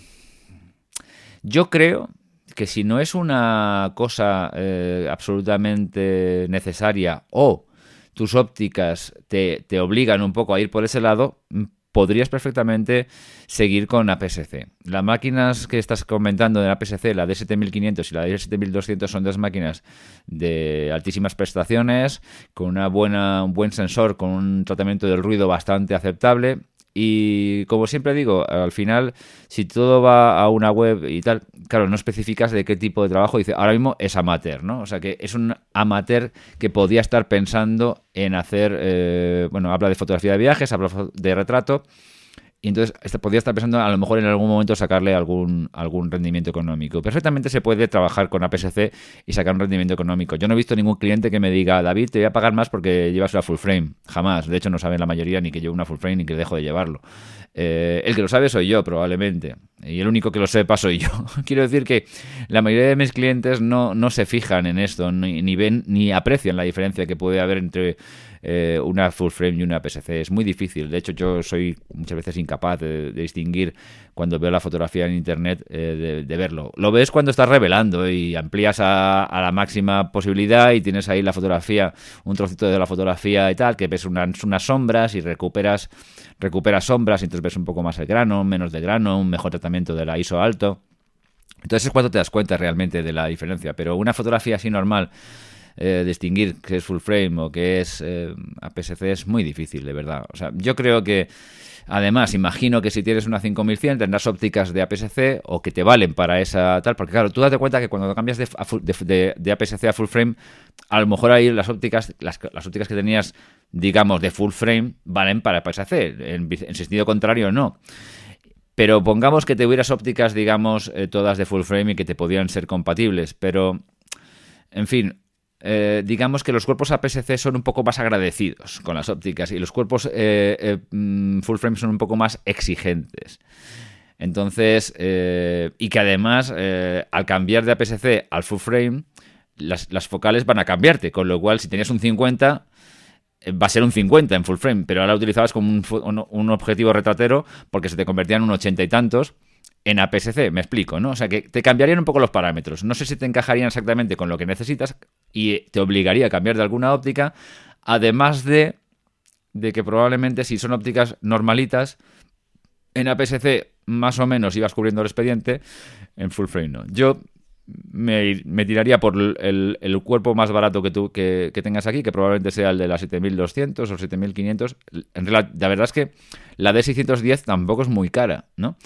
yo creo que si no es una cosa eh, absolutamente necesaria o tus ópticas te, obligan un poco a ir por ese lado, mm, podrías perfectamente seguir con APS-C. Las máquinas que estás comentando de APS-C, la D7500 y la D7200 son dos máquinas de altísimas prestaciones, con una buena, un buen sensor, con un tratamiento del ruido bastante aceptable y como siempre digo, al final, si todo va a una web y tal, claro, no especificas de qué tipo de trabajo. Dice, ahora mismo es amateur, ¿no? O sea que es un amateur que podía estar pensando en hacer, eh, bueno, habla de fotografía de viajes, habla de retrato y entonces este, podría estar pensando a lo mejor en algún momento sacarle algún, algún rendimiento económico. Perfectamente se puede trabajar con APS-C y sacar un rendimiento económico. Yo no he visto ningún cliente que me diga, David, te voy a pagar más porque llevas una full frame. Jamás. De hecho, no saben la mayoría ni que llevo una full frame ni que dejo de llevarlo. Eh, el que lo sabe soy yo, probablemente. Y el único que lo sepa soy yo. Quiero decir que la mayoría de mis clientes no, no se fijan en esto, ni, ni ven ni aprecian la diferencia que puede haber entre eh, una full frame y una PSC. Es muy difícil. De hecho, yo soy muchas veces incapaz de, distinguir cuando veo la fotografía en internet eh, de, verlo. Lo ves cuando estás revelando y amplías a, la máxima posibilidad y tienes ahí la fotografía, un trocito de la fotografía y tal, que ves unas, unas sombras y recuperas, recuperas sombras y entonces ves un poco más el grano, menos de grano, un mejor tratamiento de la ISO alto. Entonces es cuando te das cuenta realmente de la diferencia. Pero una fotografía así normal eh, distinguir qué es full frame o qué es eh, APS-C es muy difícil, de verdad. O sea, yo creo que Además, imagino que si tienes una 5100 tendrás ópticas de APS-C o que te valen para esa tal, porque claro, tú date cuenta que cuando cambias de, de, APS-C a full frame, a lo mejor ahí las ópticas, las, ópticas que tenías, digamos, de full frame, valen para APS-C, en, en sentido contrario no. Pero pongamos que te hubieras ópticas, digamos, eh, todas de full frame y que te podían ser compatibles, pero, en fin, eh, digamos que los cuerpos APS-C son un poco más agradecidos con las ópticas y los cuerpos eh, eh, mm, full frame son un poco más exigentes. Entonces, y que además, al cambiar de APS-C al full frame, las, focales van a cambiarte, con lo cual si tenías un 50, va a ser un 50 en full frame, pero ahora lo utilizabas como un, un objetivo retratero porque se te convertía en un 80 y tantos en APS-C, me explico, ¿no? O sea, que te cambiarían un poco los parámetros. No sé si te encajarían exactamente con lo que necesitas y te obligaría a cambiar de alguna óptica, además de, de que probablemente si son ópticas normalitas, en APS-C más o menos ibas cubriendo el expediente, en full frame no. Yo me, tiraría por el, cuerpo más barato que tú que, tengas aquí, que probablemente sea el de la 7200 o 7500. En realidad, la verdad es que la D610 tampoco es muy cara, ¿no?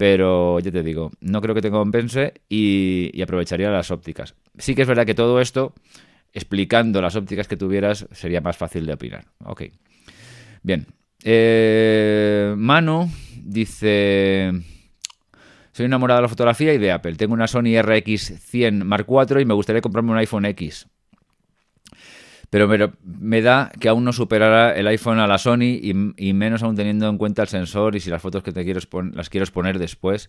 Pero ya te digo, no creo que te compense y, y aprovecharía las ópticas. Sí que es verdad que todo esto, explicando las ópticas que tuvieras, sería más fácil de opinar. Ok. Bien. Eh, Manu dice... Soy enamorado de la fotografía y de Apple. Tengo una Sony RX100 Mark IV y me gustaría comprarme un iPhone X. Pero me, da que aún no superará el iPhone a la Sony y, menos aún teniendo en cuenta el sensor y si las fotos que te quiero las quiero exponer después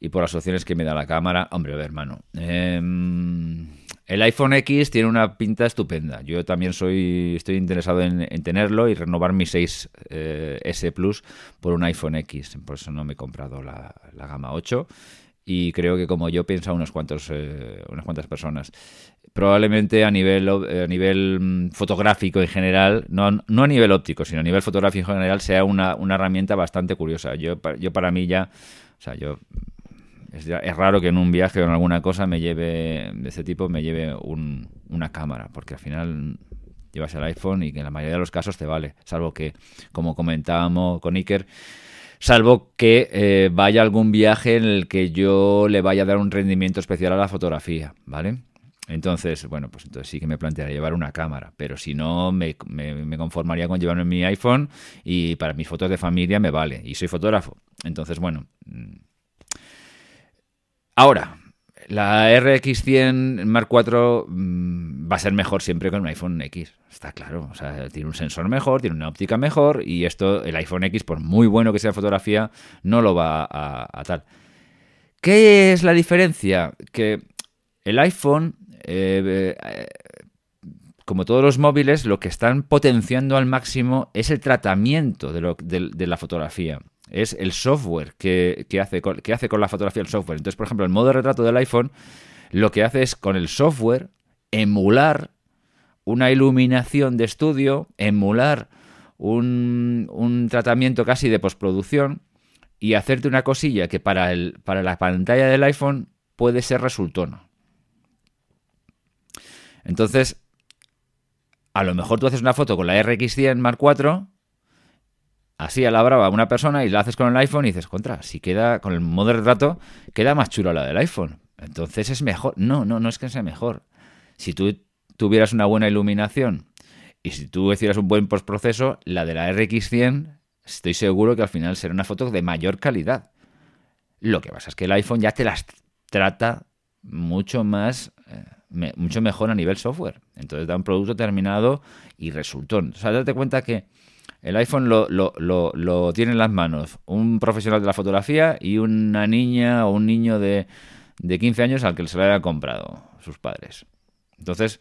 y por las opciones que me da la cámara. Hombre, a ver, hermano. Em, el iPhone X tiene una pinta estupenda. Yo también soy estoy interesado en, tenerlo y renovar mi 6 eh, Plus por un iPhone X. Por eso no me he comprado la, gama 8 y creo que como yo piensa unos cuantos, eh, unas cuantas personas. Probablemente a nivel, a nivel mm, fotográfico en general, no, no, a nivel óptico, sino a nivel fotográfico en general, sea una, una herramienta bastante curiosa. Yo, yo para mí ya, o sea, yo es, raro que en un viaje o en alguna cosa me lleve, de ese tipo, me lleve una cámara, porque al final llevas el iPhone y que en la mayoría de los casos te vale, salvo que, como comentábamos con Iker, salvo que eh, vaya algún viaje en el que yo le vaya a dar un rendimiento especial a la fotografía, ¿vale? Entonces, bueno, pues entonces sí que me plantearía llevar una cámara, pero si no, me, me, conformaría con llevarme mi iPhone y para mis fotos de familia me vale, y soy fotógrafo. Entonces, bueno, mm, Ahora, la RX100 Mark IV mm, va a ser mejor siempre con un iPhone X, está claro. O sea, tiene un sensor mejor, tiene una óptica mejor y esto, el iPhone X, por muy bueno que sea fotografía, no lo va a, tal. ¿Qué es la diferencia? Que el iPhone, eh, eh, como todos los móviles, lo que están potenciando al máximo es el tratamiento de la fotografía es el software que, hace, con, que hace con la fotografía el software. Entonces, por ejemplo, el modo de retrato del iPhone lo que hace es con el software emular una iluminación de estudio, emular un, tratamiento casi de postproducción y hacerte una cosilla que para, el, para la pantalla del iPhone puede ser resultona. Entonces, a lo mejor tú haces una foto con la RX100 Mark IV así a la brava una persona y la haces con el iPhone y dices, contra, si queda con el modo retrato, queda más chulo la del iPhone. Entonces es mejor. No, no, no es que sea mejor. Si tú tuvieras una buena iluminación y si tú hicieras un buen postproceso, la de la RX100, estoy seguro que al final será una foto de mayor calidad. Lo que pasa es que el iPhone ya te las trata mucho más, eh, mucho mejor a nivel software. Entonces da un producto terminado y resultón. O sea, date cuenta que el iPhone lo, lo, lo, tiene en las manos un profesional de la fotografía y una niña o un niño de, de 15 años al que se lo haya comprado sus padres. Entonces,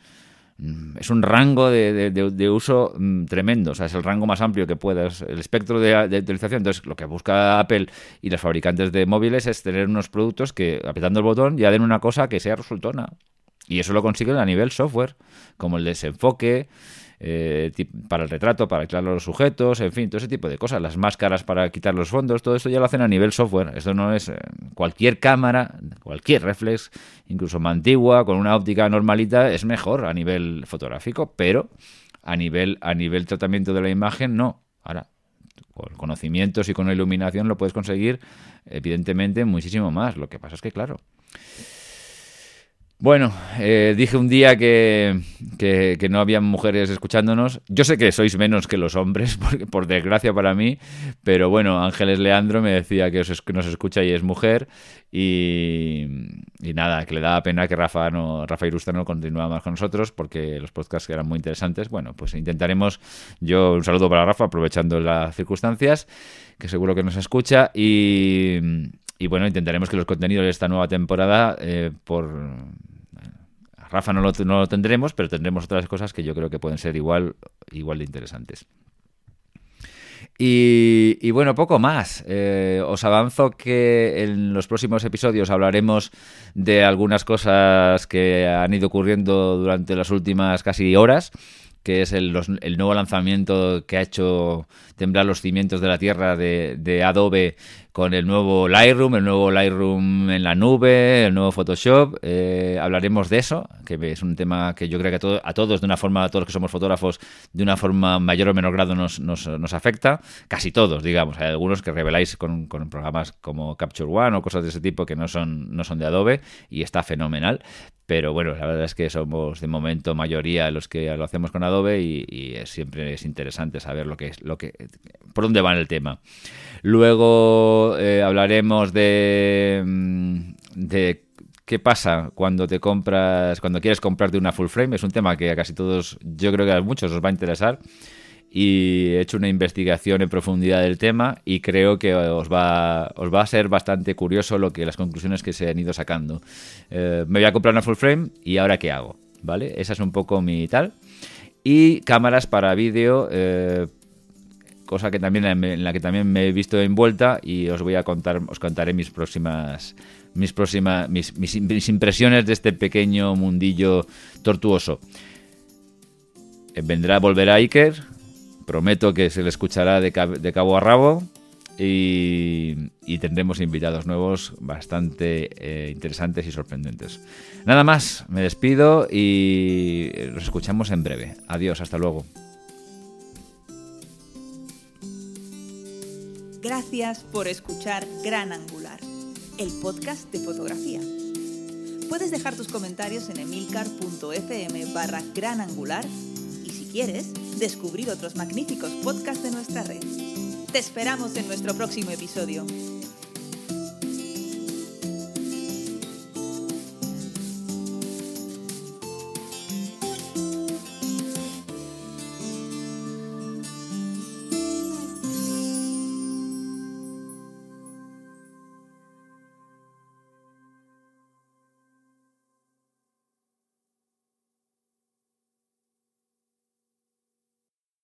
mm, es un rango de, de, uso mm, tremendo, o sea, es el rango más amplio que puedas, el espectro de, utilización. Entonces, lo que busca Apple y los fabricantes de móviles es tener unos productos que, apretando el botón, ya den una cosa que sea resultona. Y eso lo consiguen a nivel software, como el desenfoque, eh, para el retrato, para quitar los sujetos, en fin, todo ese tipo de cosas. Las máscaras para quitar los fondos, todo esto ya lo hacen a nivel software. Esto no es cualquier cámara, cualquier reflex, incluso más antigua, con una óptica normalita, es mejor a nivel fotográfico, pero a nivel, a nivel tratamiento de la imagen, no. Ahora, con conocimientos y con iluminación lo puedes conseguir, evidentemente, muchísimo más. Lo que pasa es que, claro, bueno, eh, dije un día que, no había mujeres escuchándonos. Yo sé que sois menos que los hombres, por desgracia para mí, pero bueno, Ángeles Leandro me decía que, os, nos escucha y es mujer. Y, nada, que le daba pena que Rafa, no, Rafa Irusta no continuara más con nosotros porque los podcasts eran muy interesantes. Bueno, pues intentaremos. Yo un saludo para Rafa, aprovechando las circunstancias, que seguro que nos escucha. Y, bueno, intentaremos que los contenidos de esta nueva temporada, eh, por Rafa no lo, no lo, tendremos, pero tendremos otras cosas que yo creo que pueden ser igual, igual de interesantes. Y, bueno, poco más. Eh, os avanzo que en los próximos episodios hablaremos de algunas cosas que han ido ocurriendo durante las últimas casi horas que es el, nuevo lanzamiento que ha hecho temblar los cimientos de la tierra de, Adobe con el nuevo Lightroom, el nuevo Lightroom en la nube, el nuevo Photoshop. Eh, hablaremos de eso, que es un tema que yo creo que a, todos, de una forma, a todos los que somos fotógrafos, de una forma mayor o menor grado nos, nos, afecta. Casi todos, digamos. Hay algunos que reveláis con, con, programas como Capture One o cosas de ese tipo que no son, no son de Adobe y está fenomenal pero bueno, la verdad es que somos de momento mayoría los que lo hacemos con Adobe y, siempre es interesante saber lo que es, lo que, por dónde va el tema. Luego eh, hablaremos de, mm, de qué pasa cuando te compras, cuando quieres comprarte una full frame. Es un tema que a casi todos, yo creo que a muchos os va a interesar y he hecho una investigación en profundidad del tema y creo que os va, os va a ser bastante curioso lo que las conclusiones que se han ido sacando. Eh, me voy a comprar una full frame y ahora qué hago, ¿vale? Esa es un poco mi tal. Y cámaras para vídeo, eh, cosa que también en la que también me he visto envuelta y os voy a contar, os contaré mis próximas mis próximas mis, impresiones de este pequeño mundillo tortuoso. Eh, vendrá, volverá Iker, Prometo que se le escuchará de, cabo a rabo y, tendremos invitados nuevos bastante eh, interesantes y sorprendentes. Nada más, me despido y nos escuchamos en breve. Adiós, hasta luego. Gracias por escuchar Gran Angular, el podcast de fotografía. Puedes dejar tus comentarios en emilcar.fm barra gran angular y si quieres, descubrir otros magníficos podcasts de nuestra red. Te esperamos en nuestro próximo episodio.